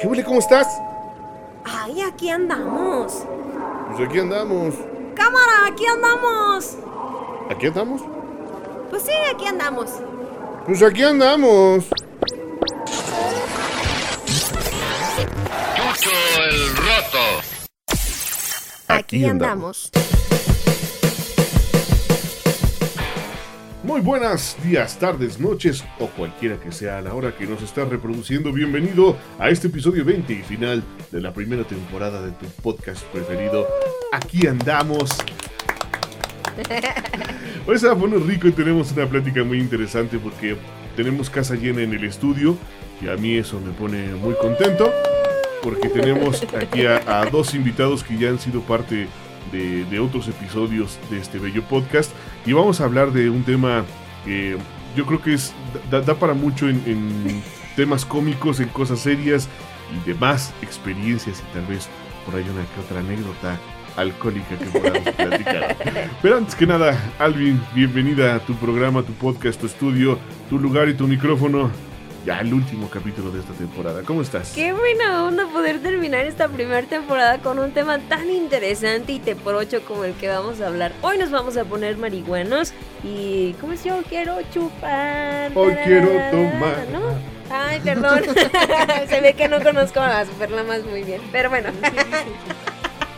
¿Qué huele? ¿Cómo estás? Ay, aquí andamos. Pues aquí andamos. Cámara, aquí andamos. ¿Aquí andamos? Pues sí, aquí andamos. Pues aquí andamos. Chucho el roto. Aquí, Aquí andamos. Muy buenas días, tardes, noches o cualquiera que sea la hora que nos está reproduciendo. Bienvenido a este episodio 20 y final de la primera temporada de tu podcast preferido. Aquí andamos. Hoy se va a poner rico y tenemos una plática muy interesante porque tenemos casa llena en el estudio y a mí eso me pone muy contento porque tenemos aquí a, a dos invitados que ya han sido parte de, de otros episodios de este bello podcast y vamos a hablar de un tema que yo creo que es da, da para mucho en, en temas cómicos, en cosas serias y demás experiencias y tal vez por ahí una que otra anécdota alcohólica que podamos platicar. Pero antes que nada, Alvin, bienvenida a tu programa, tu podcast, tu estudio, tu lugar y tu micrófono. Ya el último capítulo de esta temporada. ¿Cómo estás? Qué buena onda poder terminar esta primera temporada con un tema tan interesante y teporocho como el que vamos a hablar. Hoy nos vamos a poner marihuanos y... ¿Cómo es yo? Quiero chupar. Hoy quiero tomar. ¿no? Ay, perdón. Se ve que no conozco a las superlamas muy bien. Pero bueno.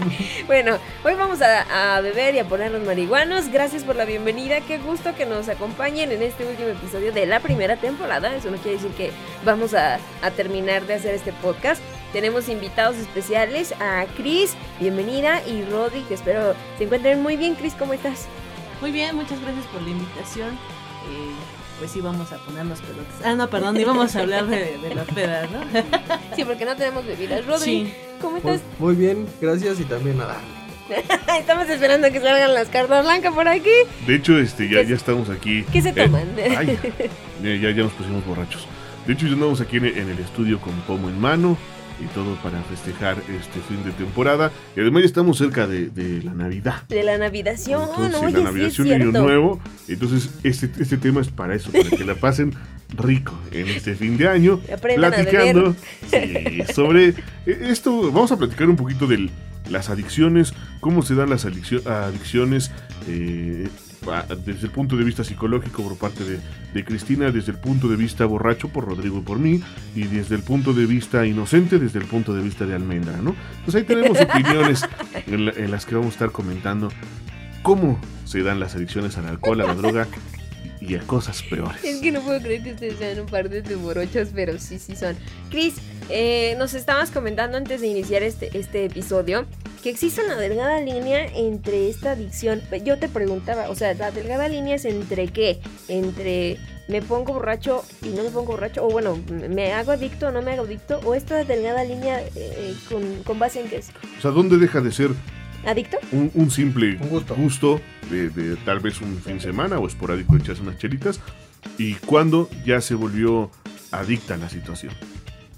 Bueno, hoy vamos a, beber y a ponernos marihuanos. Gracias por la bienvenida. Qué gusto que nos acompañen en este último episodio de la primera temporada. Eso no quiere decir que vamos a, terminar de hacer este podcast. Tenemos invitados especiales a Chris, bienvenida, y Rodri, que espero se encuentren muy bien. Chris, ¿cómo estás? Muy bien, muchas gracias por la invitación. Eh, pues sí, vamos a ponernos pelotas. Ah, no, perdón, íbamos a hablar de, de las pedas, ¿no? Sí, porque no tenemos bebidas. Rodri, Sí. ¿cómo estás? muy bien, gracias y también nada. Estamos esperando a que salgan las cartas blancas por aquí. De hecho, este, ya, ¿Qué- ya estamos aquí. ¿Qué se Eh, toman? ay, ya, ya, ya nos pusimos borrachos. De hecho, ya andamos aquí en, en el estudio con pomo en mano y todo para festejar este fin de temporada. Y además ya estamos cerca de, de la Navidad. De la navidación, Entonces, oye, la sí Navidad es Año. Nuevo. Entonces, este, este tema es para eso, para que la pasen rico en este fin de año. Platicando sí, sobre esto. Vamos a platicar un poquito de las adicciones, cómo se dan las adiccio- adicciones. eh, desde el punto de vista psicológico por parte de, de Cristina, desde el punto de vista borracho por Rodrigo y por mí, y desde el punto de vista inocente, desde el punto de vista de Almendra, ¿no? Pues ahí tenemos opiniones en, la- en las que vamos a estar comentando cómo se dan las adicciones al alcohol, a la droga y a cosas peores. Es que no puedo creer que ustedes sean un par de tuborochos, pero sí, sí son. Chris, eh, nos estabas comentando antes de iniciar este, este episodio que existe una delgada línea entre esta adicción. Yo te preguntaba, o sea, la delgada línea es entre qué? Entre me pongo borracho y no me pongo borracho, o bueno, me hago adicto o no me hago adicto, o esta delgada línea eh, con, con base en qué es? O sea, ¿dónde deja de ser ¿Adicto? un, un simple Un gusto. de, de tal vez un fin de semana o esporádico echarse unas chelitas? ¿Y cuándo ya se volvió adicta a la situación?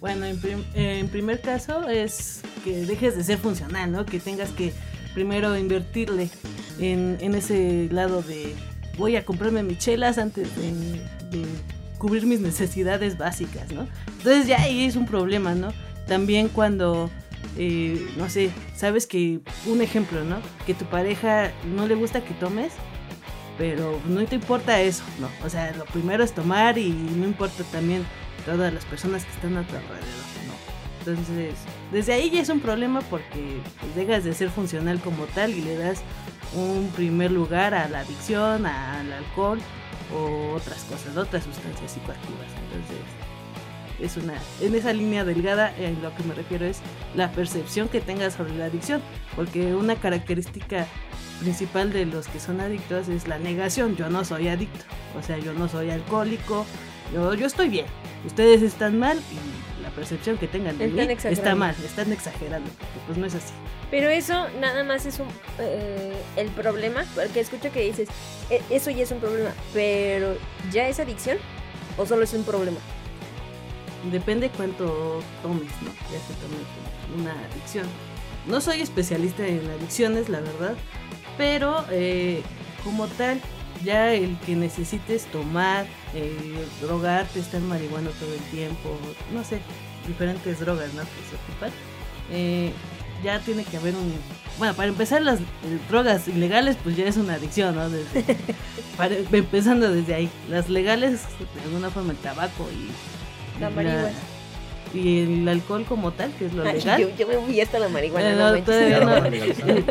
Bueno, en, prim- en primer caso es que dejes de ser funcional, ¿no? Que tengas que primero invertirle en, en ese lado de voy a comprarme mis chelas antes de, de cubrir mis necesidades básicas, ¿no? Entonces ya ahí es un problema, ¿no? También cuando, eh, no sé, sabes que, un ejemplo, ¿no? Que tu pareja no le gusta que tomes, pero no te importa eso, ¿no? O sea, lo primero es tomar y no importa también todas las personas que están a tu alrededor, ¿no? Entonces, desde ahí ya es un problema porque pues, dejas de ser funcional como tal y le das un primer lugar a la adicción, al alcohol o otras cosas, otras sustancias psicoactivas. Entonces, es una, en esa línea delgada, en lo que me refiero es la percepción que tengas sobre la adicción, porque una característica principal de los que son adictos es la negación. Yo no soy adicto, o sea, yo no soy alcohólico, yo, yo estoy bien. Ustedes están mal y la percepción que tengan de Están mí está mal, están exagerando, pues no es así. Pero eso nada más es un, eh, el problema, porque escucho que dices, "E- eso ya es un problema, pero ¿ya es adicción o solo es un problema? Depende cuánto tomes, ¿no? Ya se tome una adicción. No soy especialista en adicciones, la verdad, pero eh, como tal, ya el que necesites tomar, eh, drogarte, estar marihuana todo el tiempo, no sé, diferentes drogas ¿no? que se ocupan, eh, ya tiene que haber un... Bueno, para empezar las eh, drogas ilegales pues ya es una adicción, ¿no? Para- empezando desde ahí. Las legales, de alguna forma el tabaco y... La marihuana. y el alcohol como tal, que es lo Ay, legal. yo, yo me fui hasta la marihuana. Eh, no no, todavía no.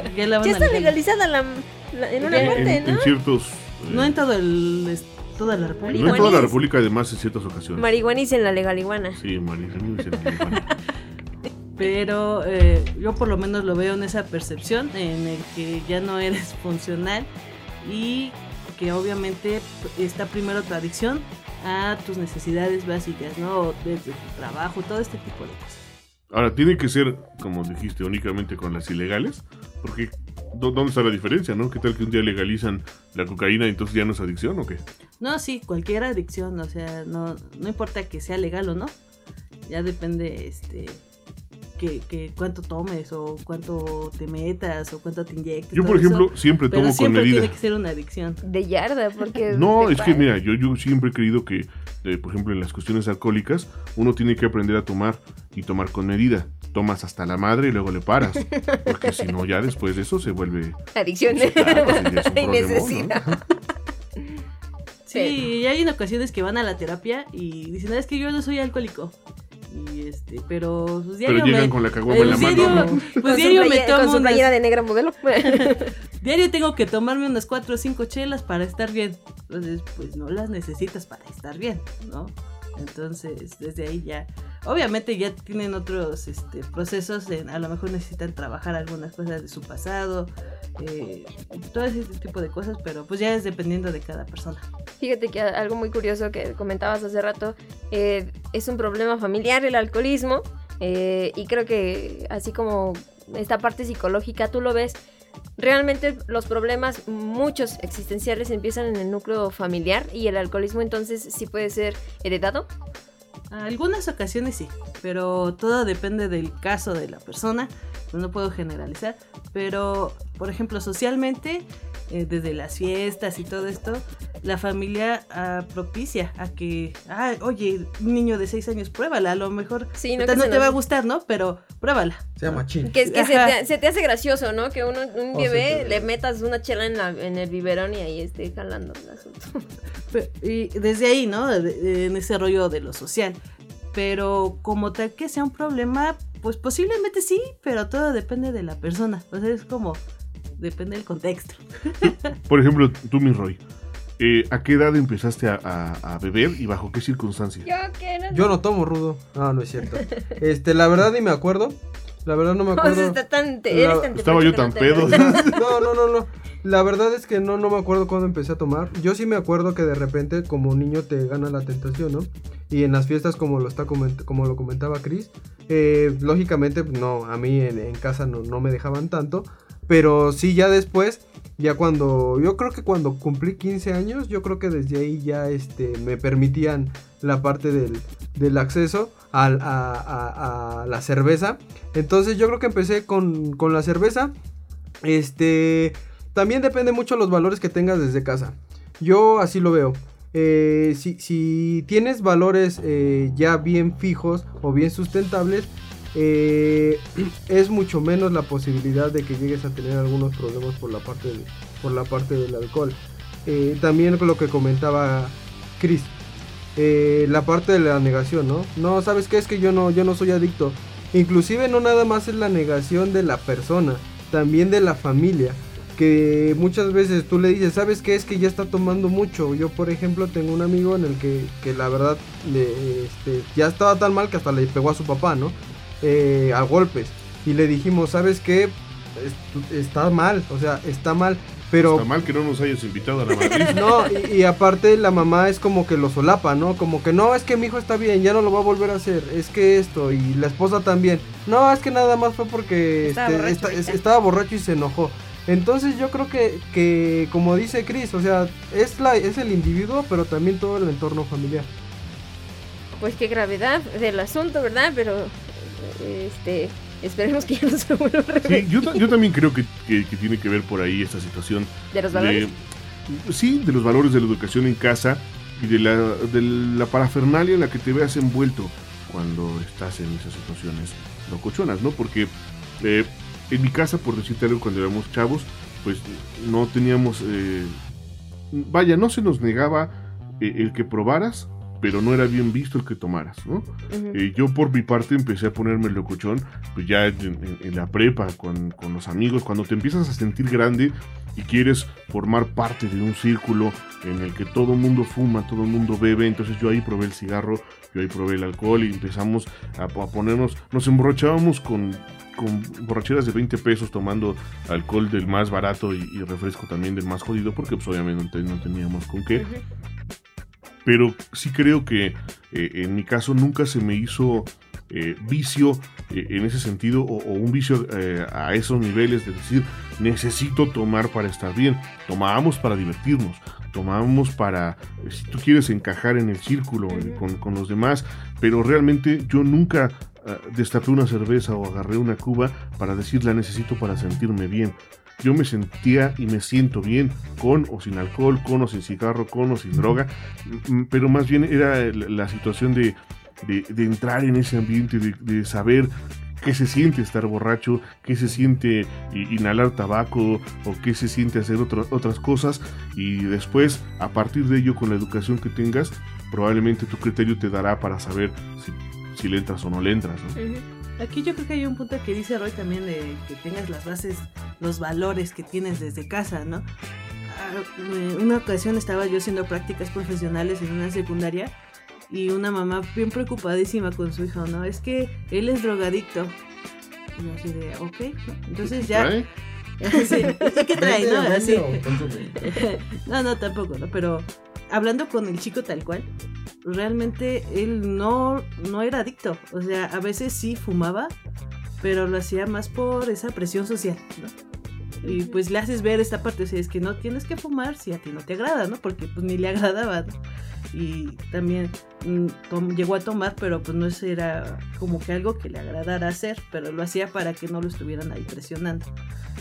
Ya la van Ya a está legalizada la, la- en una parte, en- ¿no? en ciertos. eh, No en todo el, toda la no República. en toda la. República, además, en ciertas ocasiones. Marihuanis en la legaliguana. Sí, marihuanis en la marihuana. Pero eh, yo por lo menos lo veo en esa percepción en el que ya no eres funcional y que obviamente está primero tu adicción a tus necesidades básicas, ¿no? Desde tu trabajo, todo este tipo de cosas. Ahora, tiene que ser, como dijiste, únicamente con las ilegales, porque ¿dó- ¿dónde está la diferencia, no? ¿Qué tal que un día legalizan la cocaína y entonces ya no es adicción o qué? No, sí, cualquier adicción, o sea, no, no importa que sea legal o no, ya depende, este, que, que cuánto tomes o cuánto te metas o cuánto te inyectes. Yo, por eso, ejemplo, siempre pero tomo con siempre medida. tiene que ser una adicción. De yarda, porque. No, es que mira, yo, yo siempre he creído que, eh, por ejemplo, en las cuestiones alcohólicas, uno tiene que aprender a tomar y tomar con medida. Tomas hasta la madre y luego le paras. Porque si no, ya después de eso se vuelve... Adicción. Sí, claro, sí, ya es un y problemón, necesidad. Sí, y hay en ocasiones que van a la terapia y dicen, "Ah, es que yo no soy alcohólico. Y este, pero pues, diario Pero llegan me- con la caguama en la mano. diario- ¿no? Pues Con diario me Con tomo su unas- playera de negra modelo. diario tengo que tomarme unas cuatro o cinco chelas para estar bien. Entonces, pues no las necesitas para estar bien, ¿no? Entonces, desde ahí ya, obviamente ya tienen otros este, procesos, en- a lo mejor necesitan trabajar algunas cosas de su pasado, eh, todo ese tipo de cosas, pero pues ya es dependiendo de cada persona. Fíjate que algo muy curioso que comentabas hace rato eh, es un problema familiar el alcoholismo eh, y creo que así como esta parte psicológica tú lo ves realmente los problemas muchos existenciales empiezan en el núcleo familiar y el alcoholismo entonces sí puede ser heredado. Algunas ocasiones sí, pero todo depende del caso de la persona, no puedo generalizar, pero por ejemplo socialmente, eh, desde las fiestas y todo esto, la familia ah, propicia a que, ah, oye, un niño de 6 años, pruébala, a lo mejor Sí, no, que no te va a gustar, ¿no? Pero pruébala. Se llama chin. que, que se, te, se te hace gracioso, ¿no? Que uno, un O bebé le metas una chela en, la- en el biberón y ahí esté jalando el asunto. Pe- Y desde ahí, ¿no? De- de- en ese rollo de lo social. Pero como tal que sea un problema, pues posiblemente sí, pero todo depende de la persona. O sea, es como, depende del contexto. Por ejemplo, tú, mi Roy, eh, ¿a qué edad empezaste a, a- a beber y bajo qué circunstancias? Yo no. Yo no tomo rudo. No, no es cierto. Este, la verdad ni me acuerdo. La verdad no me acuerdo. está tan, te- La- eres tan Estaba yo tan pedo. No, no, no, no. La verdad es que no, no me acuerdo cuándo empecé a tomar. Yo sí me acuerdo que de repente como niño te gana la tentación, ¿no? Y en las fiestas como lo está coment- como lo comentaba Chris, eh, lógicamente no, a mí en, en casa no, no me dejaban tanto, pero sí ya después, ya cuando, yo creo que cuando cumplí 15 años, yo creo que desde ahí ya este, me permitían la parte del, del acceso a, la cerveza. Entonces yo creo que empecé con, con la cerveza. Este. También depende mucho los valores que tengas desde casa. Yo así lo veo. Eh, si, si tienes valores eh, ya bien fijos o bien sustentables, eh, es mucho menos la posibilidad de que llegues a tener algunos problemas por la parte, por la parte del alcohol. Eh, también lo que comentaba Chris, eh, la parte de la negación, ¿no? No, ¿sabes qué? Es que yo no, yo no soy adicto. Inclusive no nada más es la negación de la persona, también de la familia. Que muchas veces tú le dices, ¿sabes qué? Es que ya está tomando mucho. Yo, por ejemplo, tengo un amigo en el que, que la verdad este, ya estaba tan mal que hasta le pegó a su papá, ¿no? Eh, a golpes. Y le dijimos, ¿sabes qué? Es- está mal, o sea, está mal. Pero Está mal que no nos hayas invitado a la Madrid. no, y, y aparte la mamá es como que lo solapa, ¿no? Como que no, es que mi hijo está bien, ya no lo va a volver a hacer, es que esto, y la esposa también. No, es que nada más fue porque Estaba este, borracho esta- es- ahorita. estaba borracho y se enojó. Entonces yo creo que, que como dice Chris, o sea, es, la, es el individuo, pero también todo el entorno familiar. Pues qué gravedad del asunto, ¿verdad? Pero este esperemos que ya no se vuelva a Sí, repetir. yo, ta- yo también creo que, que- que tiene que ver por ahí esta situación de los valores. de, sí, de los valores de la educación en casa y de la, de la parafernalia en la que te veas envuelto. cuando estás en esas situaciones locochonas, ¿no? Porque eh, en mi casa, por decirte algo, cuando éramos chavos, pues no teníamos... eh, vaya, no se nos negaba eh, el que probaras, pero no era bien visto el que tomaras, ¿no? Eh, yo por mi parte empecé a ponerme locochón, pues ya en, en- en la prepa, con, con los amigos, cuando te empiezas a sentir grande y quieres formar parte de un círculo en el que todo el mundo fuma, todo el mundo bebe, entonces yo ahí probé el cigarro, yo ahí probé el alcohol y empezamos a, a ponernos, nos emborrachábamos con, con borracheras de 20 pesos tomando alcohol del más barato y, y refresco también del más jodido, porque pues obviamente no teníamos con qué. Pero sí creo que eh, en mi caso nunca se me hizo eh, vicio eh, en ese sentido o, o un vicio eh, a esos niveles de decir necesito tomar para estar bien. Tomábamos para divertirnos, tomábamos para, si tú quieres, encajar en el círculo con, con los demás, pero realmente yo nunca destapé una cerveza o agarré una cuba para decir la necesito para sentirme bien. Yo me sentía y me siento bien con o sin alcohol, con o sin cigarro, con o sin droga, Mm, pero más bien era la, situación de, de- de entrar en ese ambiente, de, de saber qué se siente estar borracho, qué se siente inhalar tabaco o qué se siente hacer otro- otras cosas y después a partir de ello con la educación que tengas probablemente tu criterio te dará para saber si, si le entras o no le entras. ¿no? Aquí yo creo que hay un punto que dice Roy también de que tengas las bases, los valores que tienes desde casa, ¿no? Ah, Una ocasión estaba yo haciendo prácticas profesionales en una secundaria y una mamá bien preocupadísima con su hijo, ¿no? Es que él es drogadicto. Y yo así de, ok. Entonces ya... ¿Trae? Sí, ¿y ¿Qué trae, no? No, no, tampoco, ¿no? Pero hablando con el chico tal cual, realmente él no, no era adicto. O sea, a veces sí fumaba, pero lo hacía más por esa presión social, ¿no? Y pues le haces ver esta parte, o sea, es que no tienes que fumar si a ti no te agrada, ¿no? Porque pues ni le agradaba, ¿no? Y también mm, llegó a tomar, pero pues no era como que algo que le agradara hacer, pero lo hacía para que no lo estuvieran ahí presionando.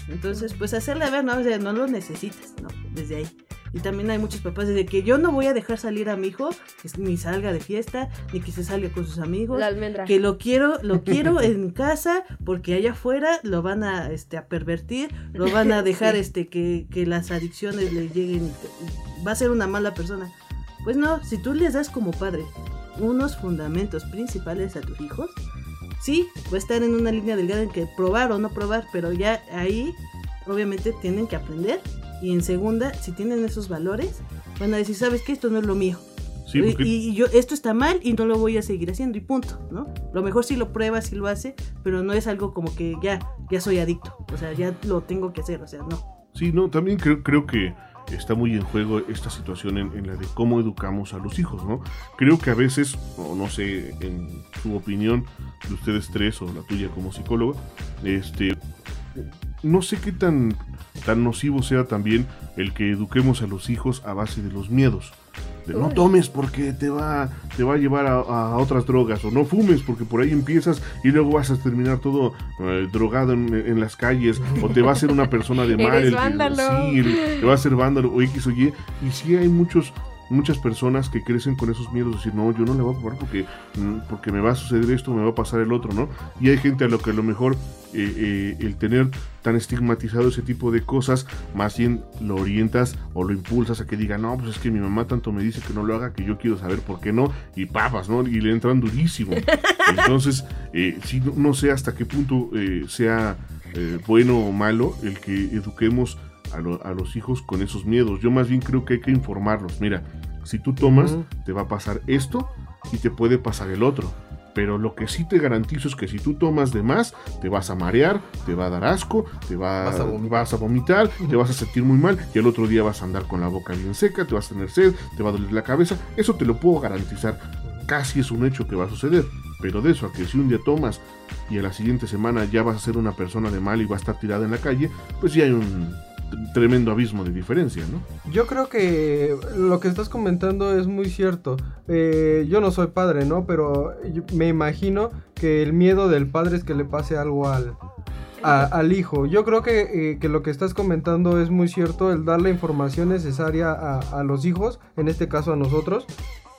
Entonces, pues hacerle ver, ¿no? O sea, no lo necesitas, ¿no? Desde ahí. Y también hay muchos papás de que yo no voy a dejar salir a mi hijo, que ni salga de fiesta, ni que se salga con sus amigos. La almendra. Que lo quiero, lo quiero en casa, porque allá afuera lo van a, este, a pervertir, lo van a dejar, Sí. este, que, que las adicciones le lleguen, y va a ser una mala persona. Pues no, si tú les das como padre unos fundamentos principales a tus hijos, sí, va a estar en una línea delgada en que probar o no probar, pero ya ahí obviamente tienen que aprender. Y en segunda, si tienen esos valores, van a decir, ¿sabes qué? Esto no es lo mío. Sí, Y- porque y, yo, esto está mal y no lo voy a seguir haciendo y punto, ¿no? Lo mejor si lo prueba, si lo hace, pero no es algo como que ya, ya soy adicto, o sea, ya lo tengo que hacer, o sea, no. Sí, no, también creo, creo que está muy en juego esta situación en, en la de cómo educamos a los hijos, ¿no? Creo que a veces, o no sé, en su opinión de ustedes tres o la tuya como psicólogo, este, no sé qué tan, tan nocivo sea también el que eduquemos a los hijos a base de los miedos. De no tomes porque te va, te va a llevar a, a otras drogas, o no fumes porque por ahí empiezas y luego vas a terminar todo eh, drogado en, en las calles, o te va a hacer una persona de mal, el vándalo. sí, el- te va a hacer vándalo o X o Y, y sí hay muchos muchas personas que crecen con esos miedos, de decir, no, yo no le voy a probar porque, mm, porque me va a suceder esto, me va a pasar el otro, ¿no? Y hay gente a lo que a lo mejor eh, eh, el tener tan estigmatizado ese tipo de cosas, más bien lo orientas o lo impulsas a que diga, no, pues es que mi mamá tanto me dice que no lo haga que yo quiero saber por qué no, y papas, ¿no? Y le entran durísimo. Entonces, eh, sí, no, no sé hasta qué punto eh, sea eh, bueno o malo el que eduquemos a, lo- a los hijos con esos miedos. Yo más bien creo que hay que informarlos. Mira, si tú tomas, te va a pasar esto y te puede pasar el otro. Pero lo que sí te garantizo es que si tú tomas de más, te vas a marear, te va a dar asco, te va, Vas a vomitar. vas a vomitar, te vas a sentir muy mal y al otro día vas a andar con la boca bien seca, te vas a tener sed, te va a doler la cabeza. Eso te lo puedo garantizar. Casi es un hecho que va a suceder. Pero de eso a que si un día tomas y a la siguiente semana ya vas a ser una persona de mal y va a estar tirada en la calle, pues sí hay un tremendo abismo de diferencia, ¿no? Yo creo que lo que estás comentando es muy cierto. Eh, yo no soy padre, ¿no? Pero me imagino que el miedo del padre es que le pase algo al, al hijo. Yo creo que, eh, que lo que estás comentando es muy cierto, el dar la información necesaria a los hijos, en este caso a nosotros.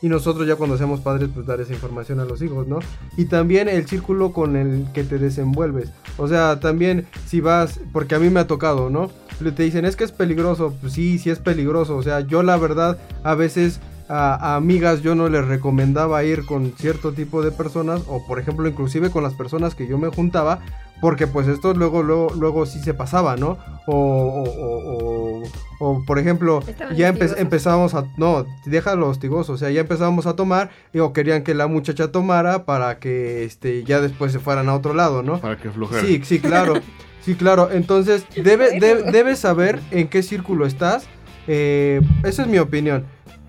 Y nosotros ya cuando seamos padres pues dar esa información a los hijos, ¿no? Y también el círculo con el que te desenvuelves. O sea, también si vas, porque a mí me ha tocado, ¿no? Te dicen, es que es peligroso, pues sí, sí es peligroso. O sea, yo la verdad a veces a, amigas yo no les recomendaba ir con cierto tipo de personas o por ejemplo inclusive con las personas que yo me juntaba porque pues esto luego luego luego sí se pasaba no o, o, o, por ejemplo ya empezábamos a no déjalo hostigoso o sea ya empezábamos a tomar y o querían que la muchacha tomara para que este ya después se fueran a otro lado no para que aflojara sí sí claro sí claro. Entonces debe, debes saber en qué círculo estás eh, esa es mi opinión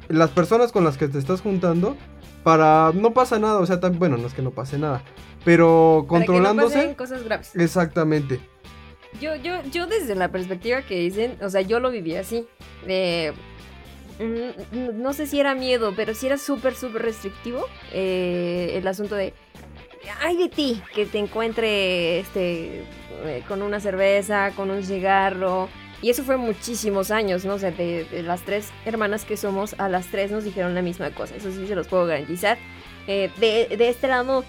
las personas con las que te estás juntando para no pasa nada, o sea, tan, bueno, no es que no pase nada, pero controlándose que no cosas graves. Exactamente. Yo yo yo desde la perspectiva que dicen, o sea, yo lo viví así. Eh, no sé si era miedo, pero si era súper, súper restrictivo eh, el asunto de, ay de ti, que te encuentre este, eh, con una cerveza, con un cigarro, y eso fue muchísimos años, ¿no? O sea, de, las tres hermanas que somos, a las tres nos dijeron la misma cosa. Eso sí se los puedo garantizar. Eh, de, de, este lado,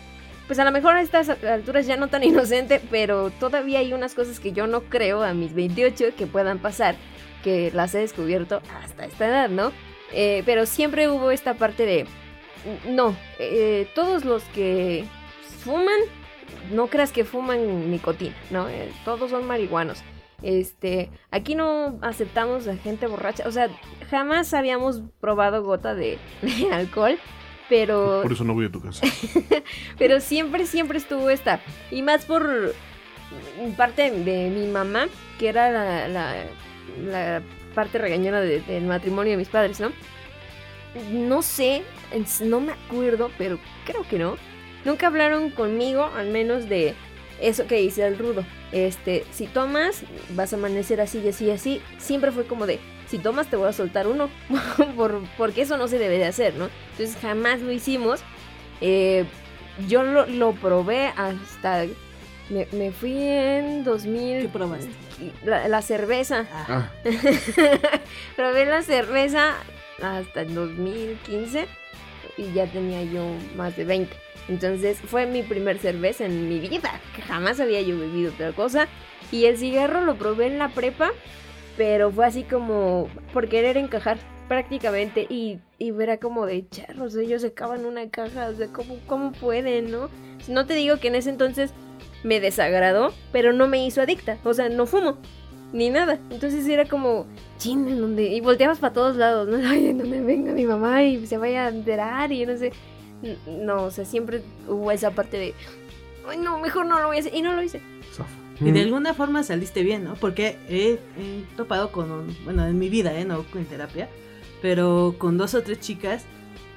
pues a lo mejor a estas alturas ya no tan inocente, pero todavía hay unas cosas que yo no creo a mis 28 que puedan pasar, que las he descubierto hasta esta edad, ¿no? Eh, pero siempre hubo esta parte de, no, eh, todos los que fuman, no creas que fuman nicotina, ¿no? todos son marihuanos. Este, aquí no aceptamos a gente borracha, o sea, jamás habíamos probado gota de, alcohol, pero... Por eso no voy a tu casa. pero siempre, siempre estuvo esta. Y más por parte de mi mamá, que era la, la, parte regañona del matrimonio de mis padres, ¿no? No sé, no me acuerdo, pero creo que no. Nunca hablaron conmigo, al menos de eso que dice el rudo. Este, si tomas, vas a amanecer así y así y así. Siempre fue como de, si tomas te voy a soltar uno. porque eso no se debe de hacer, ¿no? Entonces jamás lo hicimos. Eh, yo lo, probé hasta... Me, fui en 2000... ¿Qué probaste? La, cerveza. Ah. probé la cerveza hasta el 2015 y ya tenía yo más de 20. Entonces fue mi primer cerveza en mi vida, que jamás había yo bebido otra cosa. Y el cigarro lo probé en la prepa, pero fue así como por querer encajar prácticamente y, y era como de charros, ellos se una caja, o sea, ¿cómo, ¿cómo pueden, no? No te digo que en ese entonces me desagradó, pero no me hizo adicta, o sea, no fumo, ni nada. Entonces era como, chin, en donde, y volteabas para todos lados, ¿no? Ay, en donde venga mi mamá y se vaya a enterar y no sé. No, o sea, siempre hubo esa parte de, ay, no, mejor no lo voy a hacer. Y no lo hice. Y de alguna forma saliste bien, ¿no? Porque he, topado con, bueno, en mi vida, ¿eh? No en terapia, pero con dos o tres chicas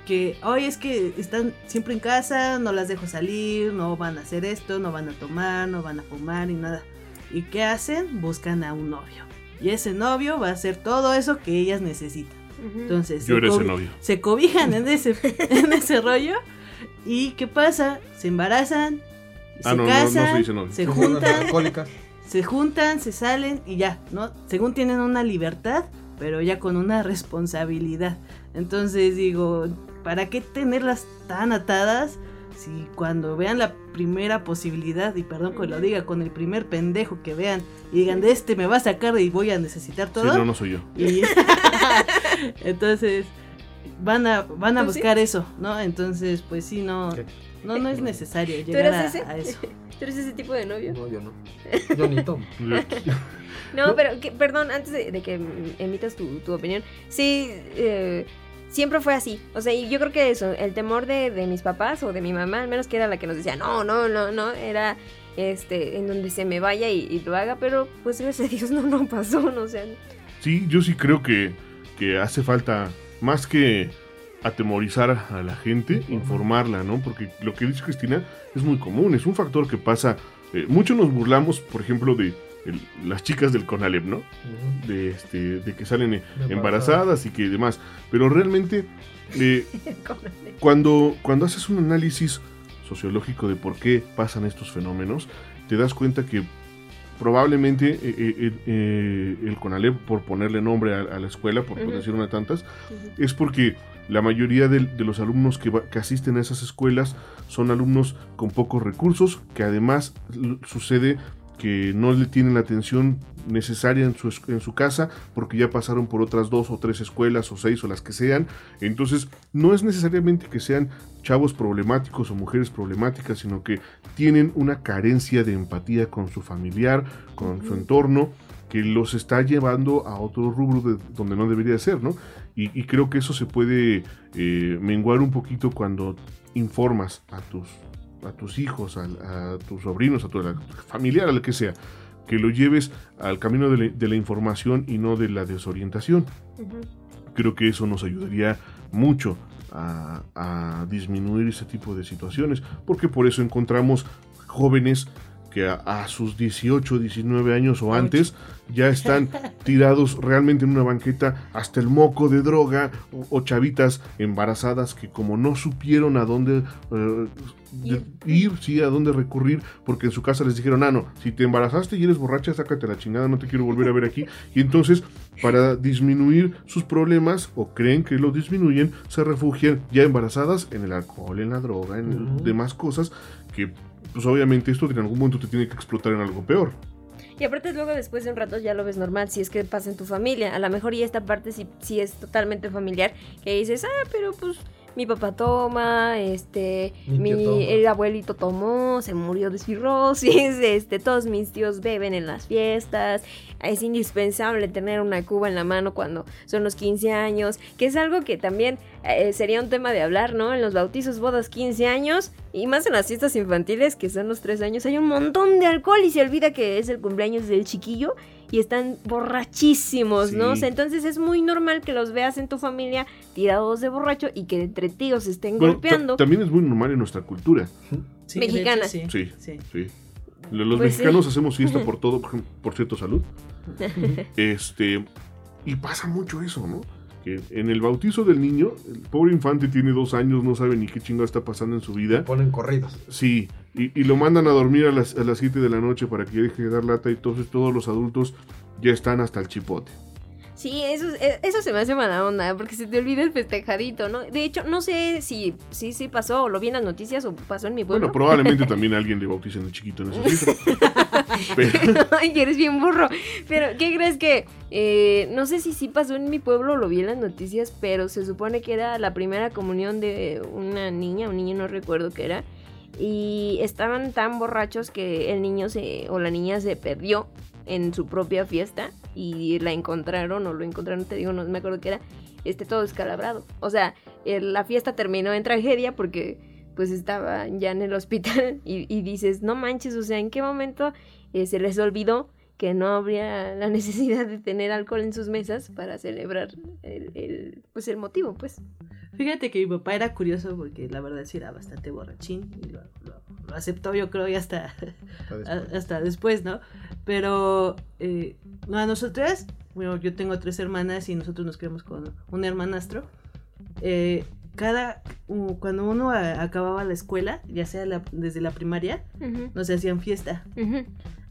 que, hoy es que están siempre en casa, no las dejo salir, no van a hacer esto, no van a tomar, no van a fumar y nada. ¿Y qué hacen? Buscan a un novio. Y ese novio va a hacer todo eso que ellas necesitan. Entonces, se, cobijan en ese, en ese rollo. ¿Y qué pasa? Se embarazan, ah, se casan, se, juntan, se juntan, se salen y ya, ¿no? Según tienen una libertad, pero ya con una responsabilidad. Entonces digo, ¿para qué tenerlas tan atadas si cuando vean la primera posibilidad, y perdón que lo diga, con el primer pendejo que vean y digan, de este me va a sacar y voy a necesitar todo? Sí, no, no soy yo. Entonces, van a, van a pues buscar eso, ¿no? Entonces, pues sí, no, no, no es necesario llegar a, eso. ¿Tú eres ese tipo de novio? No, yo no. Yo ni tomo. no, pero, perdón, antes de, que emitas tu, tu opinión, sí, eh, siempre fue así. O sea, y yo creo que eso, el temor de, mis papás o de mi mamá, al menos que era la que nos decía, no, no, no, no, era este, en donde se me vaya y, lo haga, pero pues gracias a Dios no, no pasó, no o sea. Sí, yo sí creo que, que hace falta más que atemorizar a la gente, informarla, ¿no? Porque lo que dice Cristina es muy común, es un factor que pasa. Eh, mucho nos burlamos, por ejemplo, de las chicas del Conalep, ¿no? de, este, de que salen embarazadas. y que demás. Pero realmente, eh, cuando, cuando haces un análisis sociológico de por qué pasan estos fenómenos, te das cuenta que probablemente eh, eh, el Conalep, por ponerle nombre a, la escuela, por decir una de tantas, es porque la mayoría de, de los alumnos que, va- que asisten a esas escuelas son alumnos con pocos recursos, que además sucede que no le tienen la atención necesaria en su, es- en su casa porque ya pasaron por otras dos o tres escuelas o seis o las que sean. Entonces, no es necesariamente que sean chavos problemáticos o mujeres problemáticas, sino que tienen una carencia de empatía con su familiar, con su entorno, que los está llevando a otro rubro de donde no debería ser, ¿no? Y, y creo que eso se puede eh, menguar un poquito cuando informas a tus, a tus hijos, a, a tus sobrinos, a tu a familiar, a lo que sea, que lo lleves al camino de la, de la información y no de la desorientación. Creo que eso nos ayudaría mucho a, a disminuir ese tipo de situaciones, porque por eso encontramos jóvenes que a, a sus 18, 19 años o antes ya están tirados realmente en una banqueta hasta el moco de droga o, o chavitas embarazadas que como no supieron a dónde eh, de- ir, sí, a dónde recurrir, porque en su casa les dijeron, ah, no, si te embarazaste y eres borracha, sácate la chingada, no te quiero volver a ver aquí. Y entonces, para disminuir sus problemas, o creen que lo disminuyen, se refugian ya embarazadas en el alcohol, en la droga, en demás cosas, que pues obviamente esto en algún momento te tiene que explotar en algo peor. Y aparte luego después de un rato ya lo ves normal si es que pasa en tu familia. A lo mejor y esta parte sí, sí es totalmente familiar. Que dices, ah, pero pues mi papá toma, este, Mi el abuelito tomó, se murió de cirrosis, este, todos mis tíos beben en las fiestas. Es indispensable tener una cuba en la mano cuando son los 15 años, que es algo que también eh, sería un tema de hablar, ¿no? En los bautizos, bodas, 15 años y más en las fiestas infantiles, que son los 3 años, hay un montón de alcohol y se olvida que es el cumpleaños del chiquillo y están borrachísimos, ¿no? O sea, entonces es muy normal que los veas en tu familia tirados de borracho y que entre tíos estén Bueno, golpeando. también es muy normal en nuestra cultura. Sí, hecho, Mexicana. sí. Sí, Sí. sí. Lo- Los Pues sí. mexicanos hacemos fiesta por todo, por, ejemplo, por cierto, salud. Este, y pasa mucho eso, ¿no? Que en el bautizo del niño, el pobre infante tiene dos años, no sabe ni qué chingada está pasando en su vida. Ponen corridos. Sí, y, y lo mandan a dormir a las, a las 7 de la noche para que deje de dar lata y entonces todos los adultos ya están hasta el chipote. Sí, eso, eh, eso se me hace mala onda, porque se te olvida el festejadito, ¿no? De hecho, no sé si sí sí pasó, o lo vi en las noticias, o pasó en mi pueblo. Bueno, probablemente también a alguien le bauticen de chiquito en fiesta. Pero, Ay, eres bien burro. Pero, ¿qué crees que? eh, no sé si sí pasó en mi pueblo, lo vi en las noticias, pero se supone que era la primera comunión de una niña, un niño no recuerdo qué era. Y estaban tan borrachos que el niño se, o la niña se perdió en su propia fiesta y la encontraron o lo encontraron, te digo, no me acuerdo qué era, este todo descalabrado. O sea, la fiesta terminó en tragedia porque pues estaba ya en el hospital y, y dices, no manches, o sea, ¿en qué momento eh, se les olvidó que no habría la necesidad de tener alcohol en sus mesas para celebrar el, el, pues el motivo, pues. Fíjate que mi papá era curioso porque la verdad sí era bastante borrachín y lo, lo- lo aceptó yo creo y hasta, a- hasta después, ¿no? Pero eh, no, a nosotras, bueno, yo tengo tres hermanas y nosotros nos quedamos con un hermanastro. Eh, cada, cuando uno a- acababa la escuela, ya sea la- desde la primaria, Ujú, nos hacían fiesta. ujú.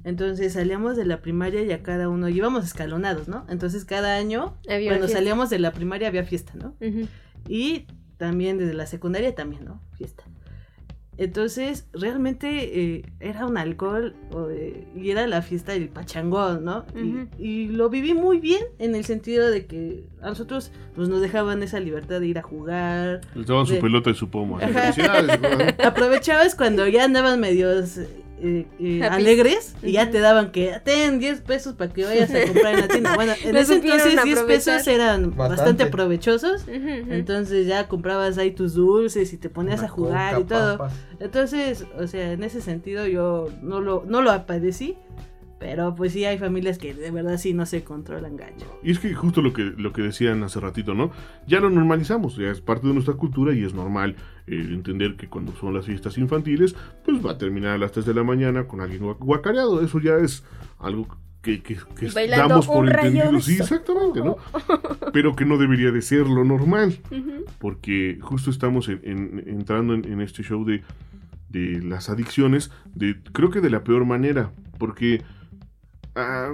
Entonces salíamos de la primaria y a cada uno íbamos escalonados, ¿no? Entonces cada año, Había cuando fiesta. salíamos de la primaria había fiesta, ¿no? Ujú. Y también desde la secundaria también, ¿no? Fiesta. Entonces, realmente eh, era un alcohol o, eh, y era la fiesta del pachangón, ¿no? Y- lo viví muy bien en el sentido de que a nosotros pues, nos dejaban esa libertad de ir a jugar. les daban su pelota y su pomo. Aprovechabas cuando ya andaban medios eh, eh, alegres y ya te daban que ten 10 pesos para que vayas a comprar en la tienda. Bueno, en Lo ese entonces 10 aprovechar. pesos eran bastante, Bastante. provechosos. Ujú, ujú. Entonces ya comprabas ahí tus dulces y te ponías Una a jugar coca, y todo. papas. Entonces, o sea, en ese sentido yo no lo, no lo padecí, pero pues sí hay familias que de verdad sí no se controlan gacho. Y es que justo lo que, lo que decían hace ratito, ¿no? Ya lo normalizamos, ya es parte de nuestra cultura y es normal entender que cuando son las fiestas infantiles, pues va a terminar a las 3 de la mañana con alguien gua- guacareado. Eso ya es algo que, que, que damos por entendido. Sí, exactamente, ¿no? Pero que no debería de ser lo normal, porque justo estamos en- en- entrando en, en este show de, de las adicciones, de creo que de la peor manera, porque, ah,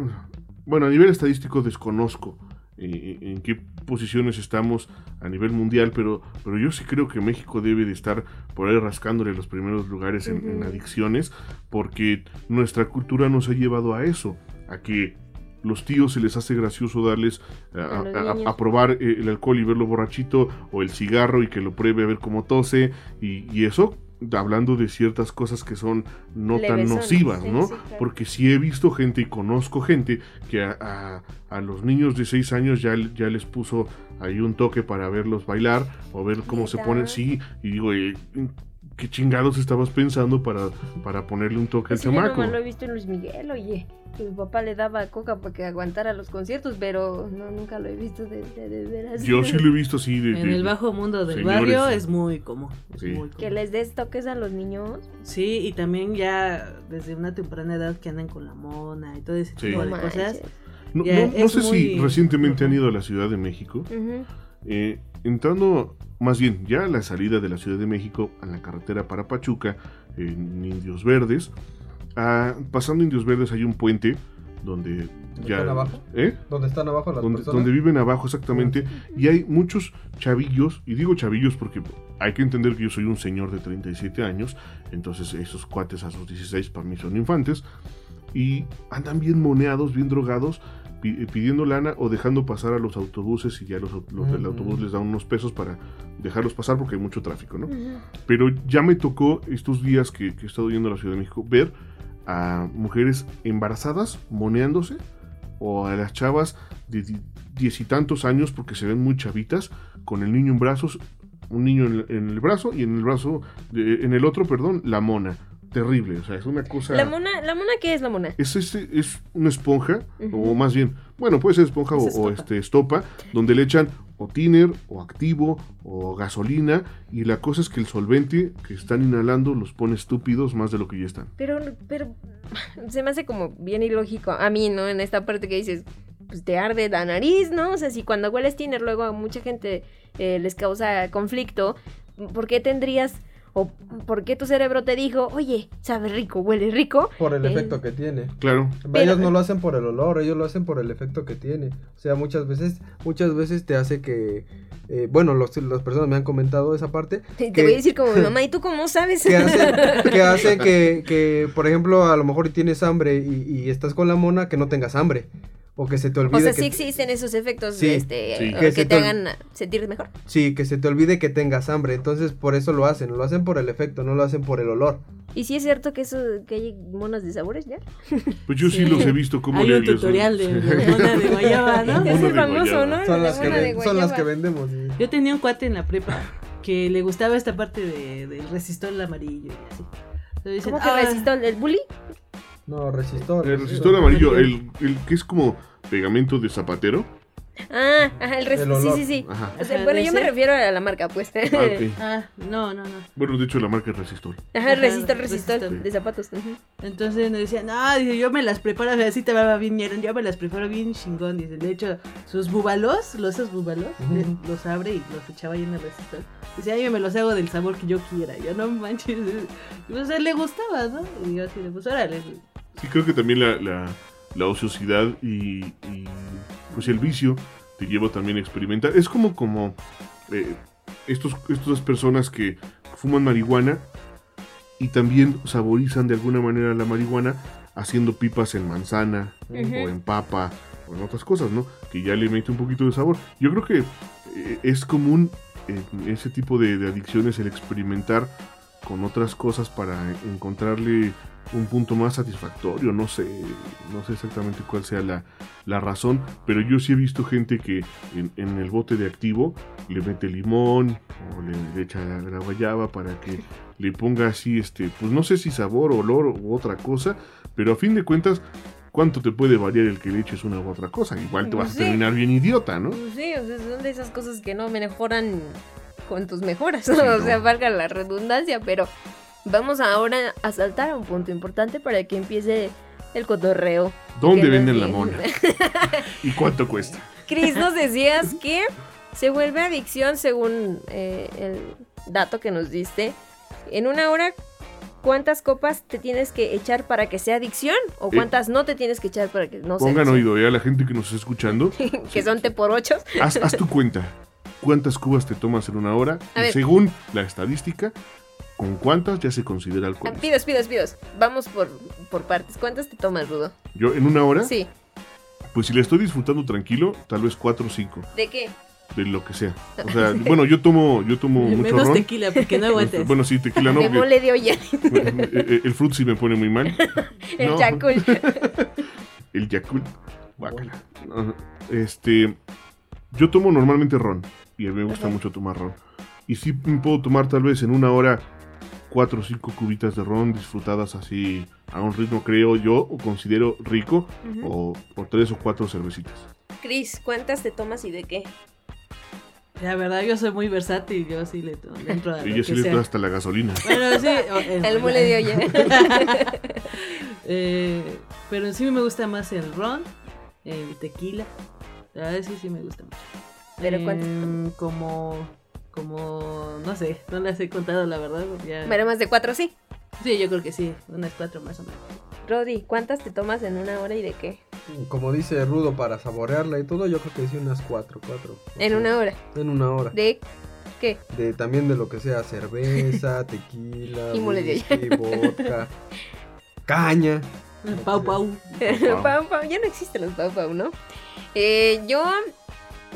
bueno, a nivel estadístico desconozco eh, en qué posiciones estamos a nivel mundial, pero, pero yo sí creo que México debe de estar por ahí rascándole los primeros lugares en, en adicciones, porque nuestra cultura nos ha llevado a eso, a que los tíos se les hace gracioso darles a, A los a- a- niños. a probar eh, el alcohol y verlo borrachito o el cigarro y que lo pruebe a ver cómo tose y, y eso hablando de ciertas cosas que son no tan nocivas, ¿no? sí, claro. Porque sí he visto gente y conozco gente que a, a- a los niños de 6 años ya, ya les puso ahí un toque para verlos bailar o ver cómo se ponen, sí, y digo, eh, ¿qué chingados estabas pensando para, para ponerle un toque al Eso yo chamaco? nomás lo he visto en Luis Miguel, oye. Que mi papá le daba coca para que aguantara los conciertos, pero no, nunca lo he visto de, de, de veras. Yo sí lo he visto así de... En de- el bajo mundo del señores, barrio es muy común. es Sí. muy Que les des toques a los niños. Sí, y también ya desde una temprana edad que andan con la mona y todo ese Sí. tipo No de manches. cosas. No, no- no sé si recientemente han ido a la Ciudad de México. Eh, entrando, más bien, ya a la salida de la Ciudad de México, a la carretera para Pachuca, en Indios Verdes. Ah, pasando Indios Verdes hay un puente donde ya... ¿Están abajo? ¿Eh? Donde están abajo las Donde, personas. donde viven abajo exactamente. Y hay muchos chavillos, y digo chavillos porque hay que entender que yo soy un señor de 37 años, entonces esos cuates a sus 16 para mí son infantes, y andan bien moneados, bien drogados, pidiendo lana o dejando pasar a los autobuses y ya los, los del autobús les dan unos pesos para dejarlos pasar porque hay mucho tráfico, ¿no? Pero ya me tocó estos días que, que he estado yendo a la Ciudad de México ver a mujeres embarazadas moneándose o a las chavas de di- diez y tantos años porque se ven muy chavitas con el niño en brazos, un niño en el, en el brazo y en el brazo, de- en el otro, perdón, la mona. Terrible, o sea, es una cosa... La mona, ¿la mona qué es la mona? Es, este, es una esponja, o más bien, bueno, puede ser esponja Es o, o, estopa. este, estopa, donde le echan o tiner, o activo, o gasolina, y la cosa es que el solvente que están inhalando los pone estúpidos más de lo que ya están. Pero, pero se me hace como bien ilógico a mí, ¿no? En esta parte que dices, pues te arde la nariz, ¿no? O sea, si cuando hueles tiner luego a mucha gente eh, les causa conflicto, ¿por qué tendrías o por qué tu cerebro te dijo, oye, sabe rico, huele rico? Por el Eh, efecto que tiene. Claro, Pero- ellos no lo hacen por el olor, ellos lo hacen por el efecto que tiene. O sea, muchas veces, muchas veces te hace que, eh, bueno, los, las personas me han comentado esa parte. Te que- voy a decir como mi mamá, ¿y tú cómo sabes? que hace, que, hace que, que, por ejemplo, a lo mejor tienes hambre y, y estás con la mona, que no tengas hambre. O que se te olvide o sea, que sí existen esos efectos Sí, este, sí. Que te te- hagan sentir mejor. sí, que se te olvide que tengas hambre. Entonces, por eso lo hacen. Lo hacen por el efecto, no lo hacen por el olor. ¿Y si es cierto que eso que hay monas de sabores ya? pues yo sí, Sí. los he visto como Hay un tutorial de mona de guayaba, ¿no? Es el famoso. ¿no? Son La las, que, son las que vendemos. sí. Yo tenía un cuate en la prepa que le gustaba esta parte de, del resistor amarillo y así. Dicen, ¿Cómo que "Ah, el bully? No, resistor. El resistor amarillo, el, el que es como pegamento de zapatero. Ah, ajá, el resistor. Sí, sí, sí. Ajá. O sea, Ajá, bueno, yo me ese. refiero a la marca, pues. Ah, ok. Ah, no, no, no. Bueno, de hecho la marca es resistor. Ajá, resistor, resistor resistor. de zapatos. Entonces me decían, no, dice, yo me las preparo, así te va bien, yo me las preparo bien chingón. Dice, de hecho, sus búbalos, los esos búbalos, Ujú. le- los abre y los echaba ahí en el resistor. Dice, ay, yo me los hago del sabor que yo quiera. Yo no manches. Y pues a él le gustaba, ¿no? Y yo así de, pues órale. Sí, creo que también la, la, la ociosidad y, y, pues el vicio te lleva también a experimentar. Es como como eh, estos, estas personas que fuman marihuana y también saborizan de alguna manera la marihuana haciendo pipas en manzana o en papa o en otras cosas, ¿no? Que ya le mete un poquito de sabor. Yo creo que eh, es común en ese tipo de, de adicciones el experimentar con otras cosas para encontrarle un punto más satisfactorio, no sé, no sé exactamente cuál sea la, la razón, pero yo sí he visto gente que en, en el bote de activo le mete limón o le, le echa la, la guayaba para que le ponga así, este, pues no sé si sabor, olor u otra cosa, pero a fin de cuentas, ¿cuánto te puede variar el que le eches una u otra cosa? Igual te vas a terminar bien idiota, ¿no? Pues sí, o sea, son de esas cosas que no mejoran con tus mejoras. o no. sea, valga la redundancia, pero vamos ahora a saltar a un punto importante para que empiece el cotorreo. ¿Dónde venden la mona? ¿Y cuánto cuesta? Cris, nos decías que se vuelve adicción según eh, el dato que nos diste en una hora ¿cuántas copas te tienes que echar para que sea adicción? ¿O cuántas no te tienes que echar para que no sea Pongan oído, eh, a la gente que nos está escuchando. que son te por ochos. Haz, haz tu cuenta. ¿Cuántas cubas te tomas en una hora? A Y ver. según la estadística, ¿con cuántas ya se considera Ah, alcohol? Pidos, pidos, pidos. Vamos por, por partes. ¿Cuántas te tomas, Rudo? Yo en una hora, Sí. pues si le estoy disfrutando tranquilo, tal vez cuatro o cinco, ¿De qué? de lo que sea. O sea, bueno, yo tomo, yo tomo mucho ron. tequila, porque no aguantes. Bueno, sí, tequila no. porque- mole de olla. eh, eh, el fruit sí me pone muy mal. El No. Yakult. El Yakult. Guácala. Este. Yo tomo normalmente ron. Y a mí me gusta Ajá. mucho tomar ron. Y sí puedo tomar tal vez en una hora cuatro o cinco cubitas de ron disfrutadas así a un ritmo, creo yo, o considero rico. Ujú. o, o tres o cuatro cervecitas. Cris, ¿cuántas te tomas y de qué? La verdad, yo soy muy versátil, yo sí le, entro a Y yo sí le doy hasta la gasolina. Bueno, sí. o- el, El mole de olla. Eh, pero sí me gusta más el ron, el tequila. La verdad sí, sí me gusta mucho. ¿Pero cuántas Em, Como, como, no sé, no las he contado la verdad. Ya. Pero más de cuatro, sí. Sí, yo creo que sí, unas cuatro más o menos. Rodi, ¿cuántas te tomas en una hora y de qué? Como dice Rudo, para saborearla y todo, yo creo que sí unas cuatro, cuatro. En una hora. En una hora. ¿De qué? De, también de lo que sea, cerveza, tequila, Y mole de whisky, vodka, caña. Pau, pau. Pau, pau, Ya no existen los pau pau, ¿no? Eh, yo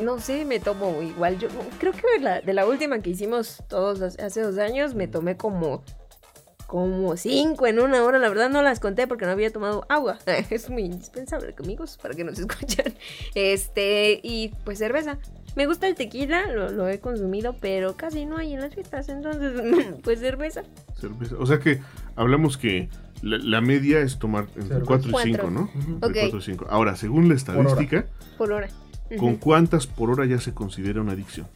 no sé, me tomo igual. Yo creo que la- de la última que hicimos todos hace- hace dos años me tomé como como cinco en una hora. La verdad no las conté porque no había tomado agua. Es muy indispensable, amigos, para que nos escuchen. Este y pues cerveza. Me gusta el tequila, lo, lo he consumido, pero casi no hay en las fiestas. Entonces, pues cerveza. Cerveza. O sea que hablamos que la, la media es tomar entre Cerveza. 4 y Cuatro. 5, ¿no? Y cinco. Ahora, según la estadística, por hora. ¿Con cuántas por hora ya se considera una adicción?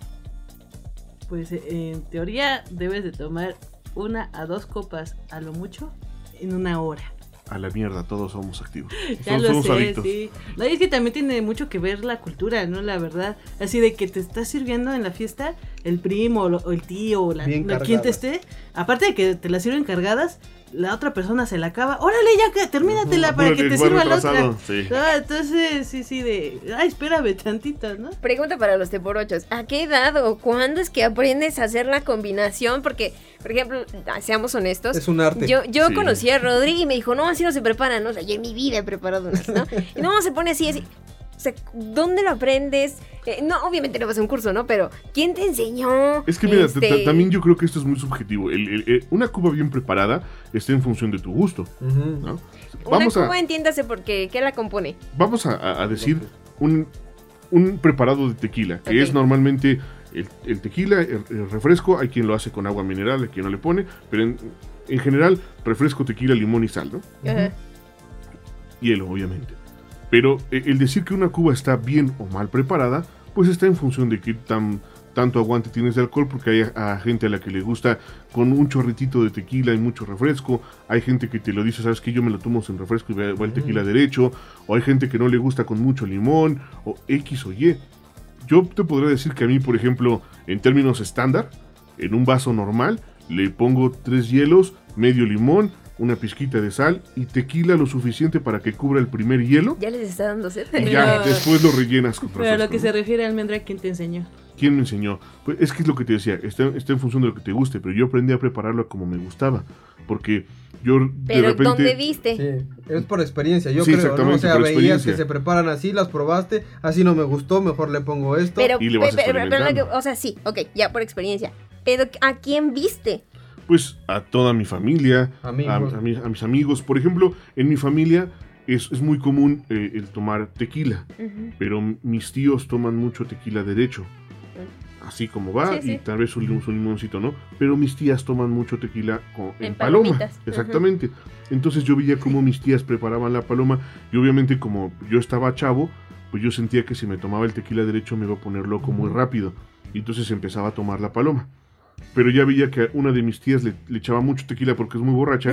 Pues en teoría debes de tomar una a dos copas a lo mucho en una hora. A la mierda, todos somos activos. Ya Somos- lo somos sé, adictos. sí. No, y es que también tiene mucho que ver la cultura, ¿no? La verdad. Así de que te está sirviendo en la fiesta el primo o, el tío o la, quien te esté. Aparte de que te la sirven cargadas, la otra persona se la acaba. Órale, ya que termínatela para que te sirva la otra. sí. Ah, entonces, sí, sí, de. Ay, espérame tantito, ¿no? Pregunta para los teporochos. ¿A qué edad o cuándo es que aprendes a hacer la combinación? Porque, por ejemplo, ah, seamos honestos. Es un arte. Yo, yo Sí. conocí a Rodri y me dijo, no, así no se preparan, ¿no? O sea, yo en mi vida he preparado unas, ¿no? Y no, se pone así, así. O sea, ¿dónde lo aprendes? Eh, no, obviamente no vas a un curso, ¿no? Pero, ¿quién te enseñó? Es que mira, Este, ta- ta- también yo creo que esto es muy subjetivo. El- el- el- una cuba bien preparada está en función de tu gusto. ¿no? Una cuba, a, entiéndase porque, ¿qué la compone? vamos a, decir un, un preparado de tequila, que es normalmente el, el tequila, el, el refresco, hay quien lo hace con agua mineral, hay quien no le pone, pero en, en general, refresco, tequila, limón y sal, ¿no? Ajá. hielo, obviamente. Pero eh, el decir que una cuba está bien o mal preparada, pues está en función de qué tan, tanto aguante tienes de alcohol, porque hay a, a gente a la que le gusta con un chorritito de tequila y mucho refresco, hay gente que te lo dice, sabes que yo me lo tomo sin refresco y va, va el tequila derecho, o hay gente que no le gusta con mucho limón, o X o Y. Yo te podría decir que a mí, por ejemplo, en términos estándar, en un vaso normal, le pongo tres hielos, medio limón, una pizquita de sal y tequila lo suficiente para que cubra el primer hielo. Ya les está dando sed. Y ya Pero- después lo rellenas con Pero a lo que ¿no? se refiere Almendra, ¿quién te enseñó? ¿Quién me enseñó? Pues es que es lo que te decía, está, está en función de lo que te guste, pero yo aprendí a prepararlo como me gustaba. Porque yo de Pero, repente. ¿dónde viste? Sí, es por experiencia, yo Sí, creo, ¿no? O sea, veías que se preparan así, las probaste, así no me gustó, mejor le pongo esto. Pero, Y le vas pe- pe- pero que- experimentando. o sea, sí, ok, ya por experiencia. Pero, ¿a quién viste? Pues a toda mi familia, a, mis, a mis amigos. Por ejemplo, en mi familia es, es muy común eh, el tomar tequila, pero mis tíos toman mucho tequila derecho. Así como va, Sí, sí. y tal vez un, un limoncito, ¿no? Pero mis tías toman mucho tequila con- en, En paloma. Exactamente. Entonces yo veía cómo mis tías preparaban la paloma, y obviamente como yo estaba chavo, pues yo sentía que si me tomaba el tequila derecho me iba a poner loco muy rápido. Y entonces empezaba a tomar la paloma. Pero ya veía que una de mis tías le, le echaba mucho tequila porque es muy borracha.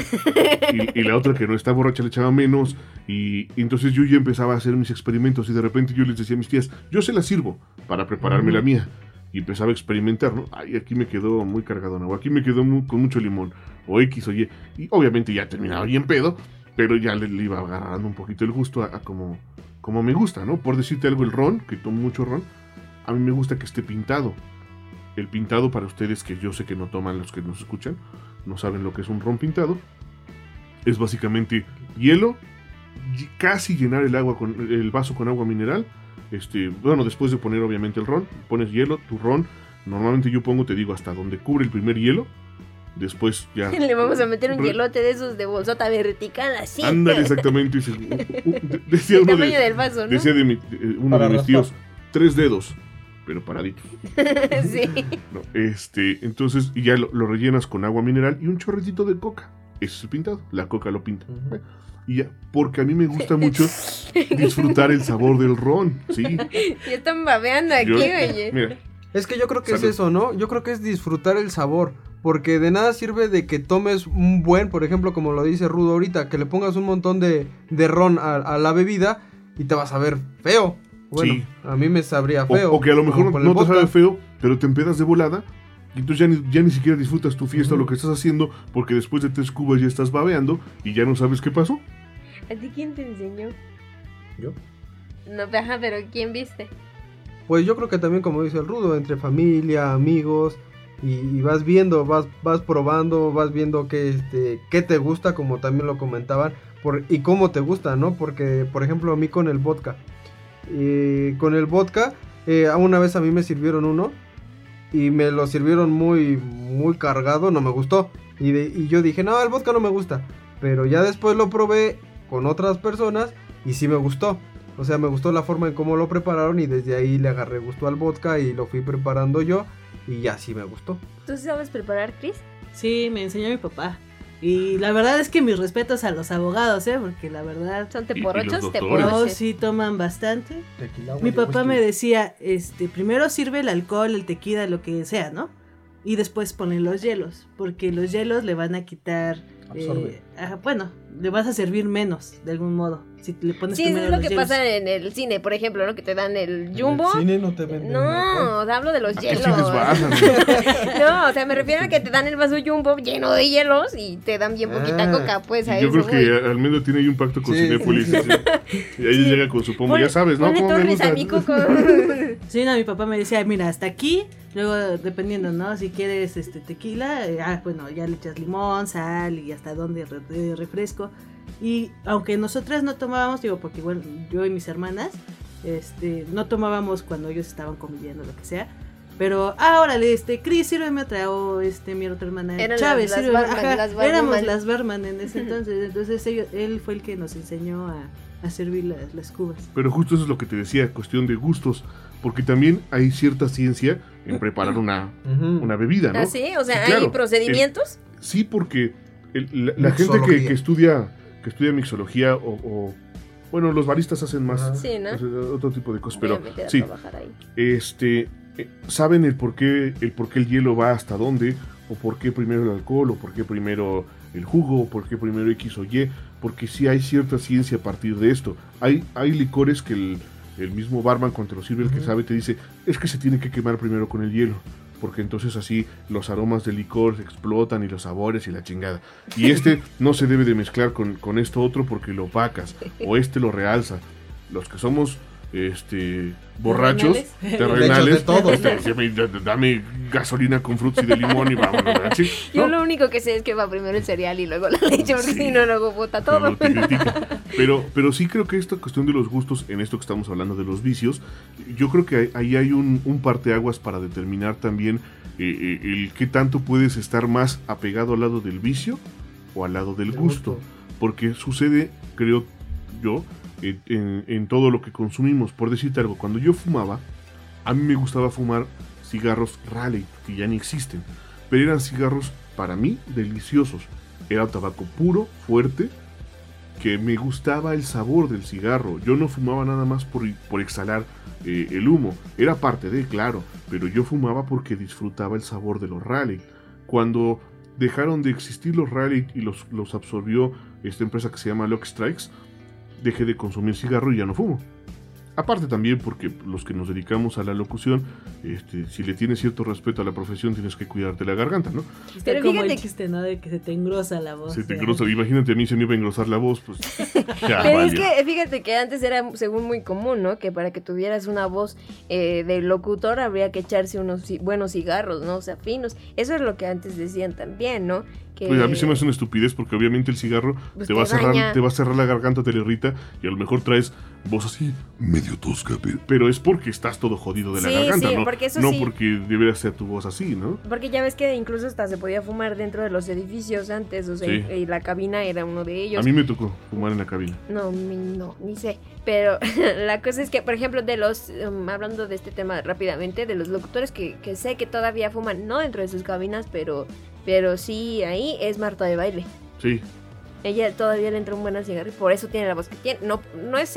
y, y la otra que no está borracha le echaba menos. Y, y entonces yo ya empezaba a hacer mis experimentos. Y de repente yo les decía a mis tías, yo se la sirvo para prepararme la mía. y empezaba a experimentar, ¿no? Ay, aquí me quedó muy cargadona, o aquí me quedó con mucho limón, o X o Y. Y obviamente ya terminaba bien pedo, pero ya le, le iba agarrando un poquito el gusto a, a como, como me gusta, ¿no? Por decirte algo, el ron, que tomo mucho ron, a mí me gusta que esté pintado. El pintado para ustedes que yo sé que no toman los que nos escuchan, no saben lo que es un ron pintado, es básicamente hielo, y casi llenar el agua con el vaso con agua mineral. Este, bueno, después de poner obviamente el ron, pones hielo, tu ron. Normalmente yo pongo, te digo, hasta donde cubre el primer hielo. Después ya. Le vamos a meter un hielote de esos de bolsota vertical así. Ándale, exactamente. decía El uno tamaño de, del vaso, ¿no? decía de mi- uno Para de mis tíos, tres dedos, pero paraditos. sí. ¿no? Este, entonces, y ya lo, lo rellenas con agua mineral y un chorrecito de coca. Ese es el pintado. La coca lo pinta. Y ya, porque a mí me gusta mucho disfrutar el sabor del ron, ¿sí? Ya están babeando aquí, Yo- oye. Mira, Es que yo creo que Salud. es eso, ¿no? Yo creo que es disfrutar el sabor. Porque de nada sirve de que tomes un buen, por ejemplo, como lo dice Rudo ahorita, que le pongas un montón de, de ron a, a la bebida y te vas a ver feo. Bueno, Sí. a mí me sabría feo. o que a lo mejor no te sabe feo, pero te empedas de volada. Y entonces ya ni, ya ni siquiera disfrutas tu fiesta o lo que estás haciendo, porque después de tres cubas ya estás babeando y ya no sabes qué pasó. ¿A ti quién te enseñó? ¿Yo? No, ajá, pero ¿quién viste? Pues yo creo que también, como dice el Rudo, entre familia, amigos, y, y vas viendo, vas, vas probando, vas viendo qué, este, qué te gusta, como también lo comentaban, por, y cómo te gusta, ¿no? Porque, por ejemplo, a mí con el vodka, eh, con el vodka, eh, una vez a mí me sirvieron uno, y me lo sirvieron muy, muy cargado, no me gustó, y, de- y yo dije, no, el vodka no me gusta, pero ya después lo probé con otras personas, y sí me gustó. O sea, me gustó la forma en cómo lo prepararon y desde ahí le agarré gusto al vodka y lo fui preparando yo y ya sí me gustó. ¿Tú sí sabes preparar, Chris? Sí, me enseñó mi papá. Y la verdad es que mis respetos a los abogados, ¿eh? Porque la verdad, ¿Son teporochos? no, Teporoches. sí toman bastante. Mi papá me decía, este, primero sirve el alcohol, el tequila, lo que sea, ¿no? Y después ponen los hielos, porque los hielos le van a quitar, Absorbe. eh, bueno, le vas a servir menos, de algún modo, si le pones Sí, primero es lo los que hielos. pasa en el cine, por ejemplo, ¿no? Que te dan el jumbo. cine no te venden No, hablo de los hielos. no, o sea, me refiero a que te dan el vaso jumbo lleno de hielos y te dan bien poquita Ah. coca, pues a Yo eso creo que voy. Almedo tiene ahí un pacto con Sí. Cinépolis. sí. Y ahí Sí. llega con su pomo, ya sabes, ¿no? ¿Cómo me a mi coco. Sí, no, mi papá me decía, mira, hasta aquí, luego dependiendo, ¿no? Si quieres este tequila, eh, ah, bueno, ya le echas limón, sal y hasta dónde de refresco. Y aunque nosotras no tomábamos, digo, porque bueno, yo y mis hermanas, este, no tomábamos cuando ellos estaban conviviendo, lo que sea. Pero, ah, órale, este, Cris, sírveme otra, o este, mi otra hermana, Eran Chávez, las- las sírveme, barman, ajá, las éramos las barman en ese entonces, entonces ellos- él fue el que nos enseñó a, a servir las, las cubas. Pero justo eso es lo que te decía, cuestión de gustos. Porque también hay cierta ciencia en preparar una, una bebida, ¿no? ¿Ah, sí? O sea, Sí, claro. ¿hay procedimientos? Sí, porque el- la, la gente que, que estudia que estudia mixología o, o- bueno, los baristas hacen más. Sí, otro tipo de cosas, pero sí, ahí. este eh, saben el por qué el por qué el hielo va hasta dónde o por qué primero el alcohol o por qué primero el jugo o por qué primero X o Y, porque sí hay cierta ciencia a partir de esto. Hay hay licores que el, el mismo barman cuando te lo sirve el que sabe te dice, es que se tiene que quemar primero con el hielo. Porque entonces así los aromas del licor explotan y los sabores y la chingada. Y este no se debe de mezclar con, con esto otro porque lo opacas. O este lo realza. Los que somos este borrachos, terrenales, De todo. este, d- dame gasolina con frutas y de limón y vámonos. Sí, Yo ¿no? lo único que sé es que va primero el cereal y luego la leche, porque Sí. si no, luego bota todo. Pero, pero sí creo que esta cuestión de los gustos, en esto que estamos hablando de los vicios, yo creo que ahí hay un, un parteaguas para determinar también eh, eh, el qué tanto puedes estar más apegado al lado del vicio o al lado del El gusto. gusto. Porque sucede, creo yo, en, todo lo que consumimos. Por decirte algo, cuando yo fumaba, a mí me gustaba fumar cigarros Raleigh, que ya ni existen. Pero eran cigarros, para mí, deliciosos. Era tabaco puro, fuerte, que me gustaba el sabor del cigarro. Yo no fumaba nada más por, por exhalar eh, el humo. Era parte de, claro, pero yo fumaba porque disfrutaba el sabor de los Raleigh. Cuando dejaron de existir los Raleigh y los, los absorbió esta empresa que se llama Lock Strikes, dejé de consumir cigarro y ya no fumo. Aparte también porque los que nos dedicamos a la locución, este, si le tienes cierto respeto a la profesión, tienes que cuidarte la garganta, ¿no? Pero fíjate el chiste, ¿no? De que se te engrosa la voz. Se te engrosa, imagínate a mí se me iba a engrosar la voz, pues ya Pero es que fíjate que antes era según muy común, ¿no? Que para que tuvieras una voz eh, de locutor habría que echarse unos buenos cigarros, ¿no? O sea, finos. Eso es lo que antes decían también, ¿no? Que... Pues a mí se me hace una estupidez porque obviamente el cigarro Pues te va a cerrar, daña. te va a cerrar la garganta, te le irrita y a lo mejor traes voz así medio tosca, pe- pero es porque estás todo jodido de la garganta, sí, ¿no? porque eso no sí. porque debería ser tu voz así, ¿no? Porque ya ves que incluso hasta se podía fumar dentro de los edificios antes, o sea, y, la cabina era uno de ellos. A mí me tocó fumar en la cabina. No, no, ni sé. Pero la cosa es que, por ejemplo, de los, um, hablando de este tema rápidamente, de los locutores que, que sé que todavía fuman, no dentro de sus cabinas, pero, pero sí ahí, es Marta de baile. Sí, Ella todavía le entra un buen cigarro y por eso tiene la voz que tiene. No, no es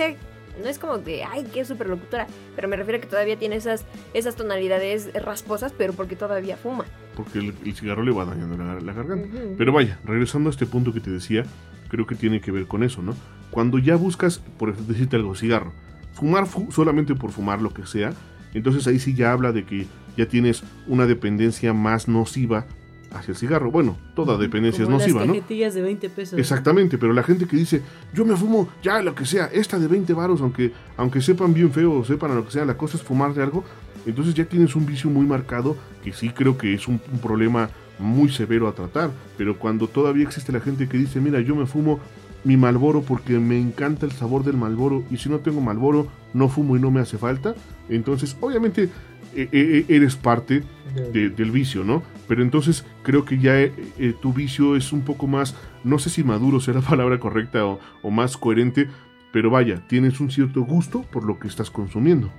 no es como de, ay, qué super locutora, pero me refiero a que todavía tiene esas, esas tonalidades rasposas, pero porque todavía fuma. porque el, el cigarro le va dañando la, la garganta. Pero vaya, regresando a este punto que te decía, creo que tiene que ver con eso, ¿no? Cuando ya buscas, por decirte algo, cigarro, fumar fu- solamente por fumar lo que sea, entonces ahí sí ya habla de que ya tienes una dependencia más nociva hacia el cigarro. Bueno, toda dependencia Como es nociva, las de 20 pesos. Exactamente, pero la gente que dice, yo me fumo ya lo que sea, esta de 20 varos, aunque, aunque sepan bien feo o sepan a lo que sea, la cosa es fumar de algo, entonces ya tienes un vicio muy marcado que sí creo que es un, un problema muy severo a tratar, pero cuando todavía existe la gente que dice, mira, yo me fumo mi malboro porque me encanta el sabor del malboro y si no tengo malboro no fumo y no me hace falta, entonces obviamente eh, eh, eres parte de- del vicio, ¿no? Pero entonces creo que ya eh, eh, tu vicio es un poco más, no sé si maduro sea la palabra correcta o, o más coherente, pero vaya, tienes un cierto gusto por lo que estás consumiendo.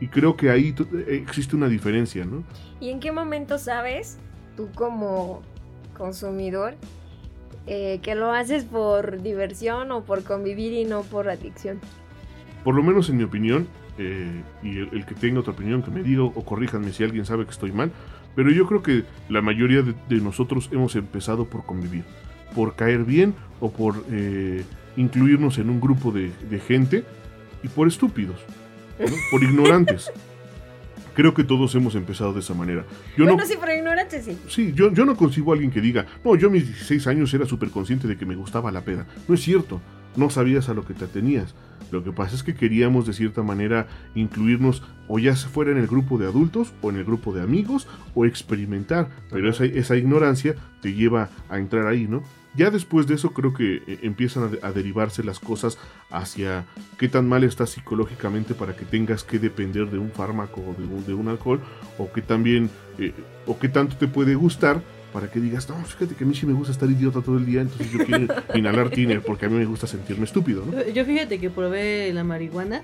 Y creo que ahí eh, existe una diferencia, ¿no? ¿Y en qué momento sabes, tú como consumidor, eh, que lo haces por diversión o por convivir y no por adicción? Por lo menos en mi opinión, eh, y el, el que tenga otra opinión, que me diga o corríjanme si alguien sabe que estoy mal, pero yo creo que la mayoría de, de nosotros hemos empezado por convivir, por caer bien o por eh, incluirnos en un grupo de, de gente y por estúpidos, ¿no? por ignorantes. Creo que todos hemos empezado de esa manera. Yo bueno, no, sí, por ignorante sí. Sí, yo, yo no consigo a alguien que diga, no, yo a mis 16 años era súper consciente de que me gustaba la peda. No es cierto, no sabías a lo que te atenías. Lo que pasa es que queríamos de cierta manera incluirnos o ya fuera en el grupo de adultos o en el grupo de amigos o experimentar, pero esa, esa ignorancia te lleva a entrar ahí, ¿no? Ya después de eso creo que eh, empiezan a, de- a derivarse las cosas hacia qué tan mal estás psicológicamente para que tengas que depender de un fármaco o de un, de un alcohol o que también eh, o qué tanto te puede gustar para que digas, no, fíjate que a mí sí me gusta estar idiota todo el día, entonces yo quiero inhalar tiner porque a mí me gusta sentirme estúpido, ¿no? Yo fíjate que probé la marihuana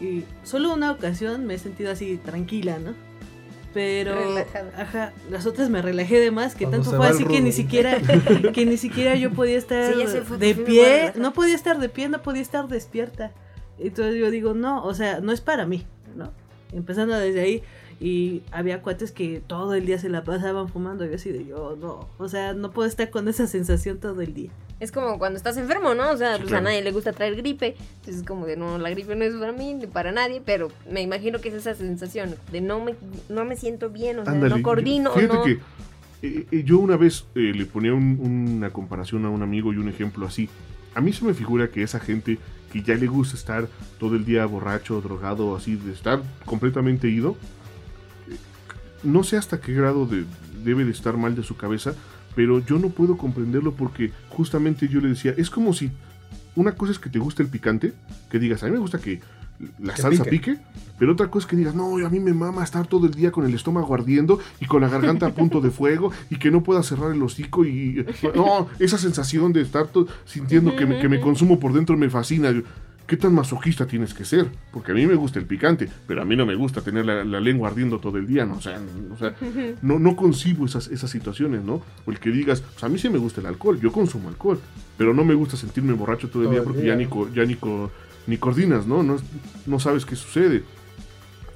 y solo una ocasión me he sentido así tranquila, ¿no? Pero Relajada. ajá, las otras me relajé de más, que Cuando tanto fue así que ni siquiera que ni siquiera yo podía estar Sí, fue, de pie, no podía estar de pie, no podía estar despierta. Entonces yo digo, no, o sea, no es para mí, ¿no? Empezando desde ahí y había cuates que todo el día se la pasaban fumando, yo así de yo no, o sea, no puedo estar con esa sensación todo el día. Es como cuando estás enfermo, ¿no? O sea, pues claro. a nadie le gusta traer gripe. Entonces es como de, no, la gripe no es para mí ni para nadie, pero me imagino que es esa sensación de no me, no me siento bien, o sea, Ándale, no coordino, yo- Fíjate no... que eh, eh, yo una vez eh, le ponía un- una comparación a un amigo y un ejemplo así. A mí se me figura que esa gente que ya le gusta estar todo el día borracho, drogado, así, de estar completamente ido, no sé hasta qué grado de- debe de estar mal de su cabeza, pero yo no puedo comprenderlo porque justamente yo le decía, es como si una cosa es que te guste el picante, que digas, a mí me gusta que la Que salsa pique. pique, pero otra cosa es que digas, no, a mí me mama estar todo el día con el estómago ardiendo y con la garganta a punto de fuego y que no pueda cerrar el hocico y... No, esa sensación de estar sintiendo que me, que me consumo por dentro me fascina. ¿Qué tan masoquista tienes que ser? Porque a mí me gusta el picante, pero a mí no me gusta tener la, la lengua ardiendo todo el día, ¿no? O sea, o sea, no, no concibo esas, esas situaciones, ¿no? O el que digas, pues a mí sí me gusta el alcohol, yo consumo alcohol, pero no me gusta sentirme borracho todo el Todo día porque día. ya ni, co- ya ni, co- ni coordinas, ¿no? ¿no? No sabes qué sucede.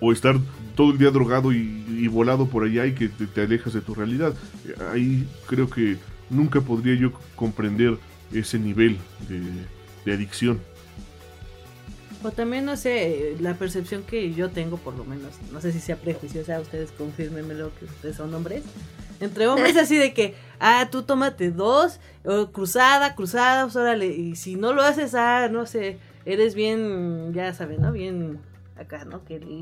O estar todo el día drogado y, y volado por allá y que te, te alejas de tu realidad. Eh, Ahí creo que nunca podría yo comprender ese nivel de, de adicción. O también, no sé, la percepción que yo tengo, por lo menos, no sé si sea prejuiciosa, ustedes confírmenmelo que ustedes son hombres. Entre hombres, así de que, ah, tú tómate dos, o cruzada, cruzada, pues órale, y si no lo haces, ah, no sé, eres bien, ya saben, ¿no? Bien acá, ¿no? Que el,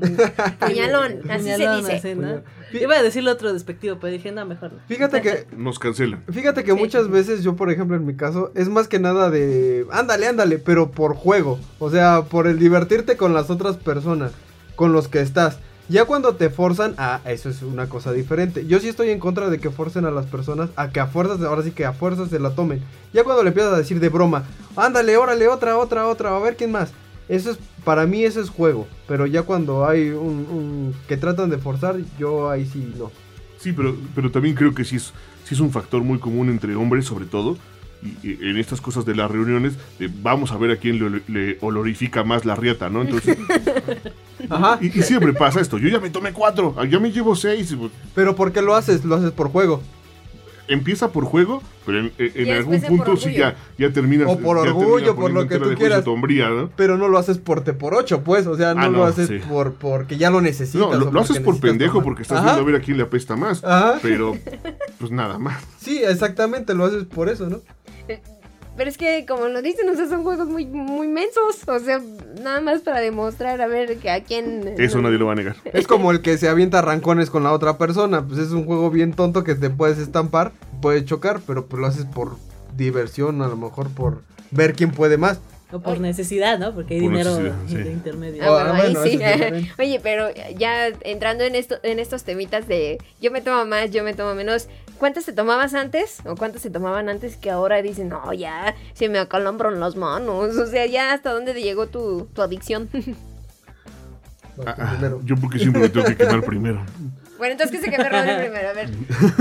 Puñalón, así se dice. así, ¿no? Puñal. Iba a decirlo otro despectivo, pero dije, no, mejor no. Fíjate que Nos cancelan. Fíjate que Sí. muchas veces yo, por ejemplo, en mi caso, es más que nada de, ándale, ándale, pero por juego. O sea, por el divertirte con las otras personas, con los que estás. Ya cuando te forzan, ah, eso es una cosa diferente. Yo sí estoy en contra de que forcen a las personas a que a fuerzas, ahora sí que a fuerzas se la tomen. Ya cuando le empiezas a decir de broma, ándale, órale, otra, otra, otra, a ver quién más. Eso es, para mí eso es juego. Pero ya cuando hay un, un- que tratan de forzar, yo ahí sí no. Sí, pero, pero también creo que sí es, sí es un factor muy común entre hombres, sobre todo. Y, y en estas cosas de las reuniones, de vamos a ver a quién le, le olorifica más la riata, ¿no? Entonces, Ajá. y, y siempre pasa esto. Yo ya me tomé cuatro, ya me llevo seis. pues, Pero ¿por qué lo haces? Lo haces por juego. Empieza por juego, pero en, algún punto sí ya, ya terminas. O por orgullo, por lo que tú quieras. tu hombría, ¿no? Pero no lo haces por te por ocho, pues. O sea, no, Ah, lo haces sí. por porque ya lo necesitas. No, lo, haces por pendejo tomar. porque estás Ajá, viendo a ver a quién le apesta más. Ajá. Pero, pues nada más. Sí, exactamente, lo haces por eso, ¿no? Pero es que, como lo dicen, o sea, son juegos muy, muy mensos. O sea, nada más para demostrar a ver que a quién. Eso no- nadie lo va a negar. Es como el que se avienta rancones con la otra persona. Pues es un juego bien tonto que te puedes estampar, puedes chocar, pero pues lo haces por diversión, a lo mejor por ver quién puede más. O por necesidad, ¿no? Porque hay Por dinero sí. de intermedio. Ah, bueno, Ah, ahí bueno, sí. Oye, pero ya entrando en esto, en estos temitas de yo me tomo más, yo me tomo menos, ¿cuántas te tomabas antes? ¿O cuántas se tomaban antes que ahora dicen, no, ya, se me acalambran las manos? O sea, ya hasta dónde te llegó tu, tu adicción. Ah, ah, yo porque siempre me tengo que quemar primero. Bueno, entonces que se queme Rodri primero, a ver.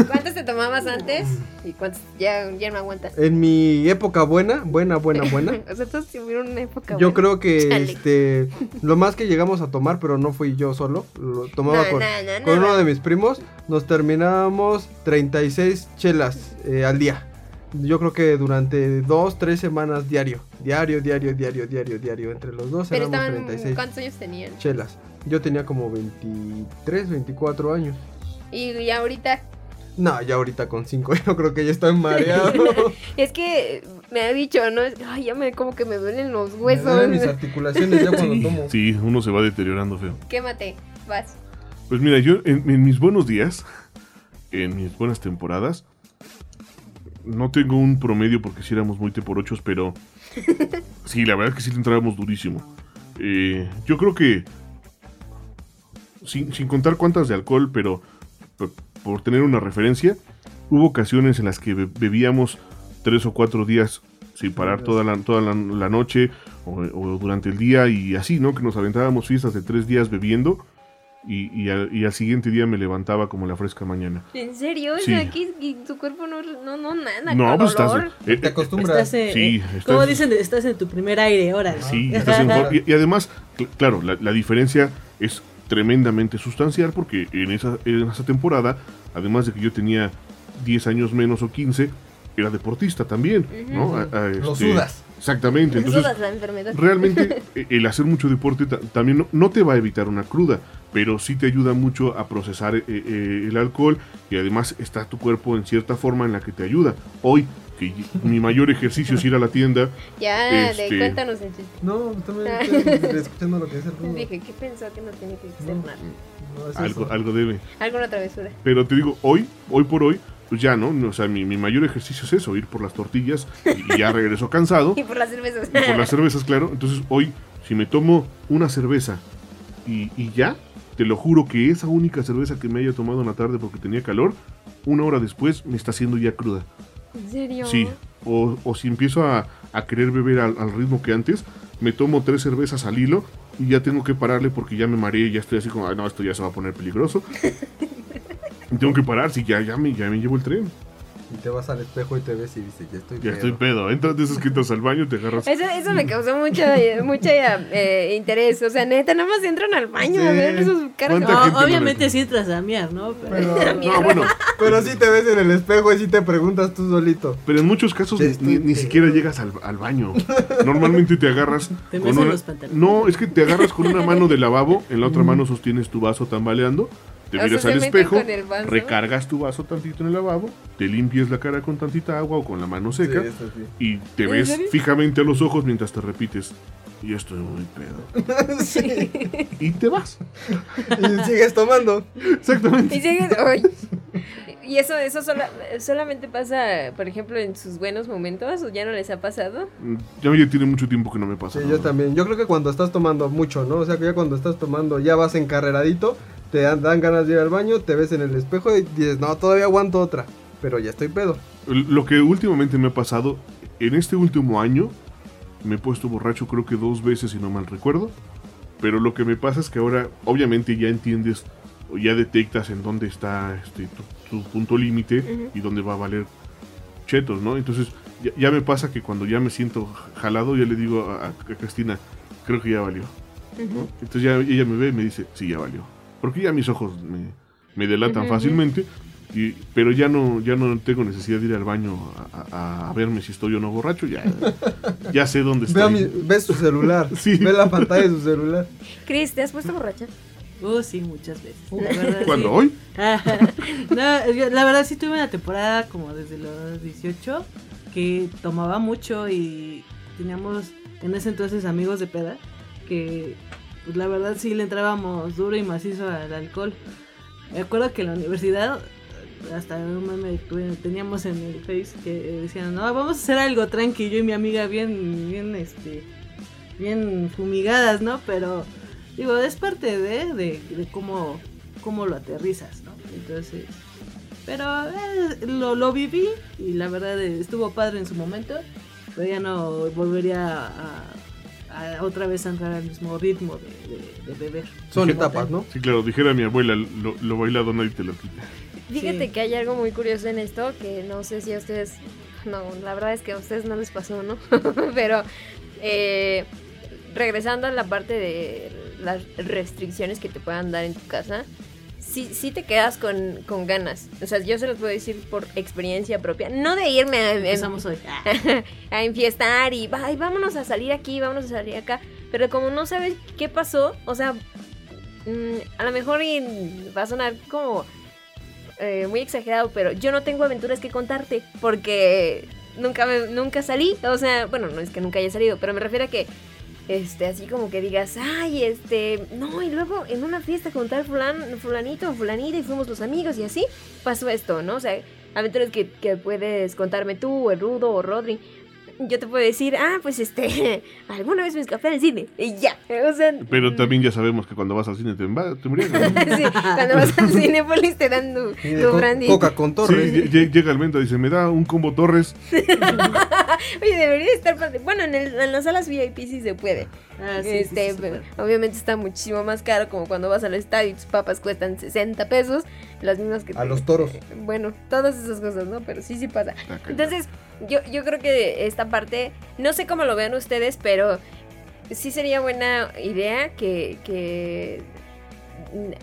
¿Cuántas te tomabas antes? ¿Y cuántas ya, ya no aguantas? En mi época buena, buena, buena, buena. o sea, todos tuvieron una época Yo buena. creo que Chale. este lo más que llegamos a tomar, pero no fui yo solo, lo tomaba No, con, no, no, con no. uno de mis primos, nos terminábamos 36 chelas eh, al día. Yo creo que durante dos, tres semanas diario, diario, diario, diario, diario, diario, entre los dos Pero éramos estaban, 36 ¿cuántos años tenían? chelas. Yo tenía como 23, 24 años. Y ya ahorita No, ya ahorita con 5 yo creo que ya estoy mareado. Es que me ha dicho, ¿no? Ay, ya me como que me duelen los Me huesos. duelen mis articulaciones ya cuando Sí. tomo. Sí, uno se va deteriorando feo. Quémate, vas. Pues mira, yo en, en mis buenos días, en mis buenas temporadas, no tengo un promedio porque si éramos muy te por ochos, pero sí, la verdad es que sí le entrábamos durísimo. Eh, yo creo que, sin, sin contar cuántas de alcohol, pero por tener una referencia, hubo ocasiones en las que be- bebíamos tres o cuatro días sin parar toda la, toda la, la noche o, o durante el día y así, ¿no? Que nos aventábamos fiestas de tres días bebiendo y, y al, y al siguiente día me levantaba como la fresca mañana. ¿En serio? O Sí. sea, que tu cuerpo no, no, no nada. No, pues estás... dolor. eh, Te eh, acostumbras. Estás Sí, eh, estás- ¿Cómo dicen? Estás en tu primer aire, ahora. Sí, estás en y, y además, cl- claro, la, la diferencia es tremendamente sustancial porque en esa, en esa temporada, además de que yo tenía 10 años menos o 15, era deportista también, ¿no? A- Lo este, sudas. Exactamente, entonces Sudas la enfermedad. realmente el hacer mucho deporte ta- también no, no te va a evitar una cruda, pero sí te ayuda mucho a procesar eh, eh, el alcohol y además está tu cuerpo en cierta forma en la que te ayuda. Hoy, que mi mayor ejercicio es ir a la tienda, Ya, Este- de cuéntanos el chiste. No, también estoy escuchando lo que dice el rudo. Dije, ¿qué pensó que no tenía que ser No. nada? No, es algo, eso. algo debe. Alguna travesura. Pero te digo, hoy, hoy por hoy, pues ya, ¿no? O sea, mi, mi mayor ejercicio es eso, ir por las tortillas y, y ya regreso cansado. Y por las cervezas. Y por las cervezas, claro. Entonces hoy, si me tomo una cerveza y, y ya, te lo juro que esa única cerveza que me haya tomado en la tarde porque tenía calor, una hora después me está haciendo ya cruda. ¿En serio? Sí. O, o si empiezo a, a querer beber al, al ritmo que antes, me tomo tres cervezas al hilo y ya tengo que pararle porque ya me mareé, ya estoy así como, "Ay, no, esto ya se va a poner peligroso. y tengo que parar, si ya, ya, me, ya me llevo el tren. Y te vas al espejo y te ves y dices, ya estoy Ya pedo. estoy pedo. Entras de esos que entras al baño, te agarras. Eso, eso me causó mucho, mucho eh, interés. O sea, neta, nada más entran al baño a ver esos caras. ¿Cuánta No, gente no obviamente sí entras a miar, ¿no? Pero, Pero, No, bueno, pero sí te ves en el espejo y sí te preguntas tú solito. pero en muchos casos Ya ni, ni- siquiera llegas al, al baño. Normalmente te agarras. Te con una- los pantalones. No, es que te agarras con una mano de lavabo, en la otra mano sostienes tu vaso tambaleando, te O miras al espejo, recargas tu vaso tantito en el lavabo, te limpias la cara con tantita agua o con la mano seca Sí, sí. y te ¿En ves serio? fijamente a los ojos mientras te repites. Y estoy muy pedo. Y te vas. Y sigues tomando. Exactamente. Y sigues. Y eso, eso sola- solamente pasa, por ejemplo, en sus buenos momentos, o ya no les ha pasado. Ya, ya tiene mucho tiempo que no me pasa. Sí, ¿no? yo también. Yo creo que cuando estás tomando mucho, ¿no? O sea, que ya cuando estás tomando, ya vas encarreradito, te dan, dan ganas de ir al baño, te ves en el espejo y dices, no, todavía aguanto otra. Pero ya estoy pedo. Lo que últimamente me ha pasado, en este último año, me he puesto borracho creo que dos veces, si no mal recuerdo. Pero lo que me pasa es que ahora, obviamente, ya entiendes o ya detectas en dónde está este, tu, tu punto límite y dónde va a valer chetos, ¿no? Entonces, ya, ya me pasa que cuando ya me siento jalado, ya le digo a, a Cristina, creo que ya valió. ¿no? Entonces ya ella me ve y me dice, sí, ya valió. Porque ya mis ojos me, me delatan fácilmente. Y, pero ya no, ya no tengo necesidad de ir al baño a, a- a verme si estoy o no borracho. Ya, ya sé dónde Ve, estoy. mi- ve su celular. Sí. Ve la pantalla de su celular. Chris, ¿te has puesto borracha? uh, sí, muchas veces. Verdad, ¿Cuándo? sí. ¿Hoy? no, yo- la verdad sí tuve una temporada como desde los 18 que tomaba mucho y teníamos en ese entonces amigos de peda que pues la verdad sí le entrábamos duro y macizo al alcohol. Me acuerdo que en la universidad hasta un meme teníamos en el Face que decían, no, vamos a hacer algo tranqui, yo y mi amiga bien, bien, este, bien fumigadas, ¿no? Pero, digo, es parte de, de, de cómo, cómo lo aterrizas, ¿no? Entonces, pero eh, lo, lo viví y la verdad estuvo padre en su momento, pero ya no volvería a, a otra vez a entrar al mismo ritmo de, de- de beber. Son etapas, ¿no? Sí, claro, dijera mi abuela, lo, lo bailado nadie te lo quita. Fíjate Sí. que hay algo muy curioso en esto que no sé si a ustedes, no, la verdad es que a ustedes no les pasó, ¿no? Pero eh, regresando a la parte de las restricciones que te puedan dar en tu casa, sí, sí te quedas con, con ganas. O sea, yo se los puedo decir por experiencia propia, no de irme a, Empezamos hoy. a enfiestar y "Ay, vámonos a salir aquí, vámonos a salir acá. Pero como no sabes qué pasó, o sea, mm, a lo mejor va a sonar como eh, muy exagerado, pero yo no tengo aventuras que contarte porque nunca me- nunca salí. O sea, bueno, no es que nunca haya salido, pero me refiero a que este, así como que digas, ay, este, no, y luego en una fiesta con tal fulan, fulanito o fulanita y fuimos los amigos y así pasó esto, ¿no? O sea, aventuras que, que puedes contarme tú, o el Rudo, o Rodri. Yo te puedo decir, ah, pues este, alguna vez me escapé al cine y ya. O sea, Pero también ya sabemos que cuando vas al cine te, te embriagas, ¿no? sí, cuando vas al Cinepolis te dan tu, tu co- brandy. Coca con Sí, torres. lle- llega el y dice, me da un combo Torres. Oye, debería estar padre. Bueno, en, el- en las salas VIP sí se puede. Ah, sí, sí, sí, este, sí, pero sí. obviamente está muchísimo más caro como cuando vas al estadio y tus papas cuestan 60 pesos, las mismas que A te- los toros. Bueno, todas esas cosas, ¿no? Pero sí, sí pasa. Ah. Entonces, yo, yo creo que esta parte, no sé cómo lo vean ustedes, pero sí sería buena idea que, que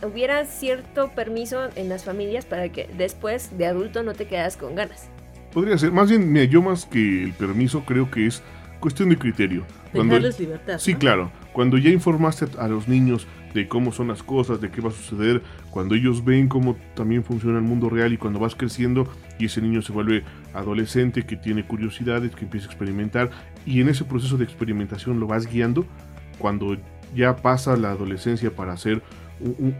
hubiera cierto permiso en las familias para que después de adulto no te quedas con ganas. Podría ser, más bien, mira, yo más que el permiso creo que es cuestión de criterio. Cuando, Dejarles libertad. sí, ¿no? claro, cuando ya informaste a los niños de cómo son las cosas, de qué va a suceder, cuando ellos ven cómo también funciona el mundo real y cuando vas creciendo y ese niño se vuelve adolescente, que tiene curiosidades, que empieza a experimentar y en ese proceso de experimentación lo vas guiando, cuando ya pasa la adolescencia para ser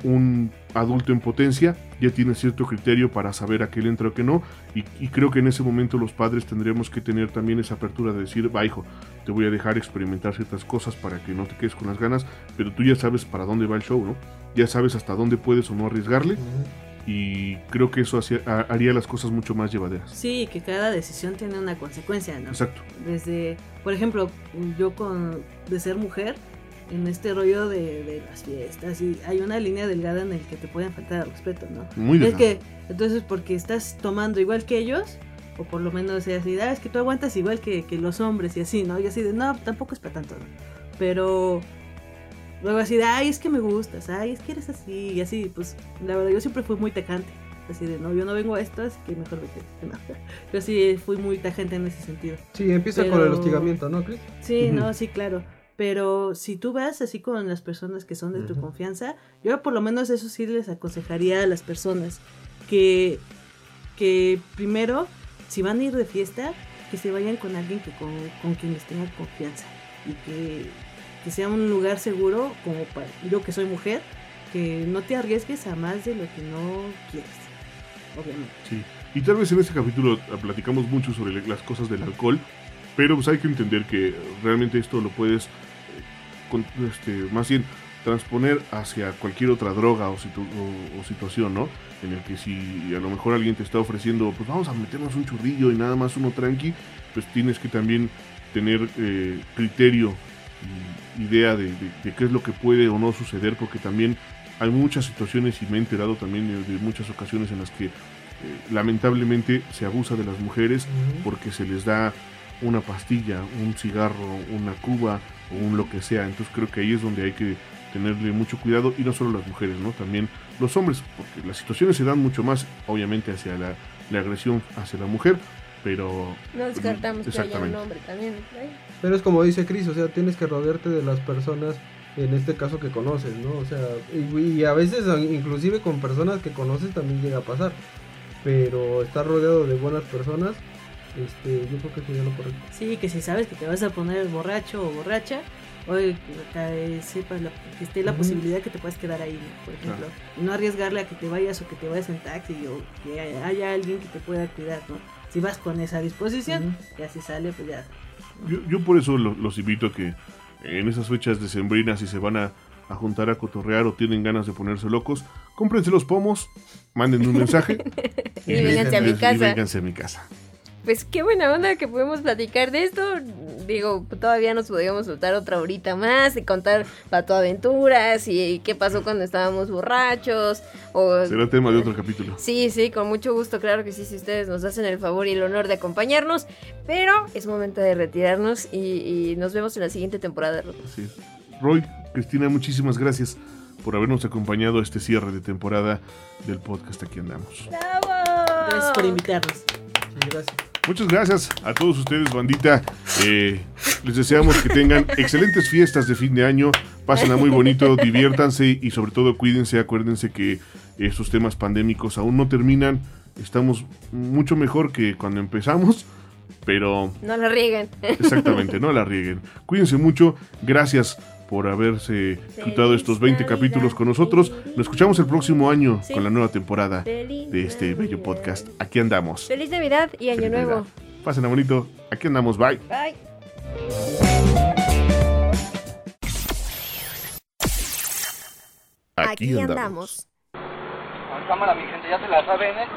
un, adulto en potencia, ya tiene cierto criterio para saber a qué le entra o qué no, y, y creo que en ese momento los padres tendríamos que tener también esa apertura de decir, va hijo, te voy a dejar experimentar ciertas cosas para que no te quedes con las ganas, pero tú ya sabes para dónde va el show, ¿no? Ya sabes hasta dónde puedes o no arriesgarle, y creo que eso haría las cosas mucho más llevaderas. Sí, que cada decisión tiene una consecuencia, ¿no? Exacto. Desde, por ejemplo, yo con de ser mujer, en este rollo de, de las fiestas, y hay una línea delgada en el que te pueden faltar al respeto, ¿no? Muy es delgado. que, entonces, porque estás tomando igual que ellos, O por lo menos sea así, ah, es que tú aguantas igual que, que los hombres y así, ¿no? Y así de, no, tampoco es para tanto, ¿no? Pero luego así de, ay, es que me gustas, ay, es que eres así, y así, pues la verdad yo siempre fui muy tacante. Así de, no, yo no vengo a esto, así que mejor vete. No. Yo sí fui muy tajante en ese sentido. Sí, empieza Pero- con el hostigamiento, ¿no, Chris? Sí, Ujú. no, sí, claro. Pero si tú vas así con las personas que son de tu confianza, yo por lo menos eso sí les aconsejaría a las personas que, que primero, si van a ir de fiesta, que se vayan con alguien que con, con quien les tengan confianza y que, que sea un lugar seguro, como para yo que soy mujer, que no te arriesgues a más de lo que no quieres, obviamente. Sí. Y tal vez en este capítulo ah, platicamos mucho sobre las cosas del alcohol, pero pues hay que entender que realmente esto lo puedes, eh, con- este, más bien, transponer hacia cualquier otra droga o, situ- o- o situación, ¿no? En el que si a lo mejor alguien te está ofreciendo, pues vamos a meternos un churrillo y nada más uno tranqui, pues tienes que también tener eh, criterio y idea de, de- de qué es lo que puede o no suceder, porque también hay muchas situaciones y me he enterado también de, de muchas ocasiones en las que eh, lamentablemente se abusa de las mujeres porque se les da una pastilla, un cigarro, una cuba o un lo que sea. Entonces creo que ahí es donde hay que tenerle mucho cuidado y no solo las mujeres, ¿no? También los hombres, porque las situaciones se dan mucho más, obviamente, hacia la, la agresión hacia la mujer, pero... No descartamos que haya un hombre también. ¿eh? Pero es como dice Chris, o sea, tienes que rodearte de las personas, en este caso que conoces, ¿no? O sea, y, y a veces inclusive con personas que conoces también llega a pasar. Pero estar rodeado de buenas personas, este, yo creo que sería lo correcto. Sí, que si sabes que te vas a poner borracho o borracha, oye, que sepas la- que esté la Ujú. posibilidad que te puedas quedar ahí, ¿no? por ejemplo. Y no arriesgarle a que te vayas o que te vayas en taxi o que haya haya alguien que te pueda cuidar, ¿no? Si vas con esa disposición, ya si sale, pues ya. Yo, yo por eso lo- los invito a que en esas fechas decembrinas, si se van a, a juntar a cotorrear o tienen ganas de ponerse locos, cómprense los pomos, mándenme un mensaje Y vénganse a mi y vénganse a mi casa. Pues qué buena onda que podemos platicar de esto. Digo, todavía nos podríamos soltar otra horita más y contar patoaventuras y qué pasó cuando estábamos borrachos. O... Será tema de otro capítulo. Sí, sí, con mucho gusto, claro que sí, si ustedes nos hacen el favor y el honor de acompañarnos. Pero es momento de retirarnos y, y nos vemos en la siguiente temporada. Roto. Así es. Roy, Cristina, muchísimas gracias por habernos acompañado a este cierre de temporada del podcast Aquí Andamos. ¡Bravo! Gracias por invitarnos. Gracias. Muchas gracias a todos ustedes, bandita. Eh, les deseamos que tengan excelentes fiestas de fin de año. Pásenla muy bonito, diviértanse y sobre todo cuídense. Acuérdense que estos temas pandémicos aún no terminan. Estamos mucho mejor que cuando empezamos, pero No la rieguen. exactamente, no la rieguen. Cuídense mucho. Gracias por haberse disfrutado estos 20 capítulos con nosotros. Nos escuchamos el próximo año Sí. con la nueva temporada Feliz de este bello podcast. Aquí andamos. Feliz Navidad y Año Feliz Nuevo. Navidad. Pásenla bonito. Aquí andamos. Bye. Bye. Aquí andamos. Cámara, mi gente, ya se la saben, ¿eh?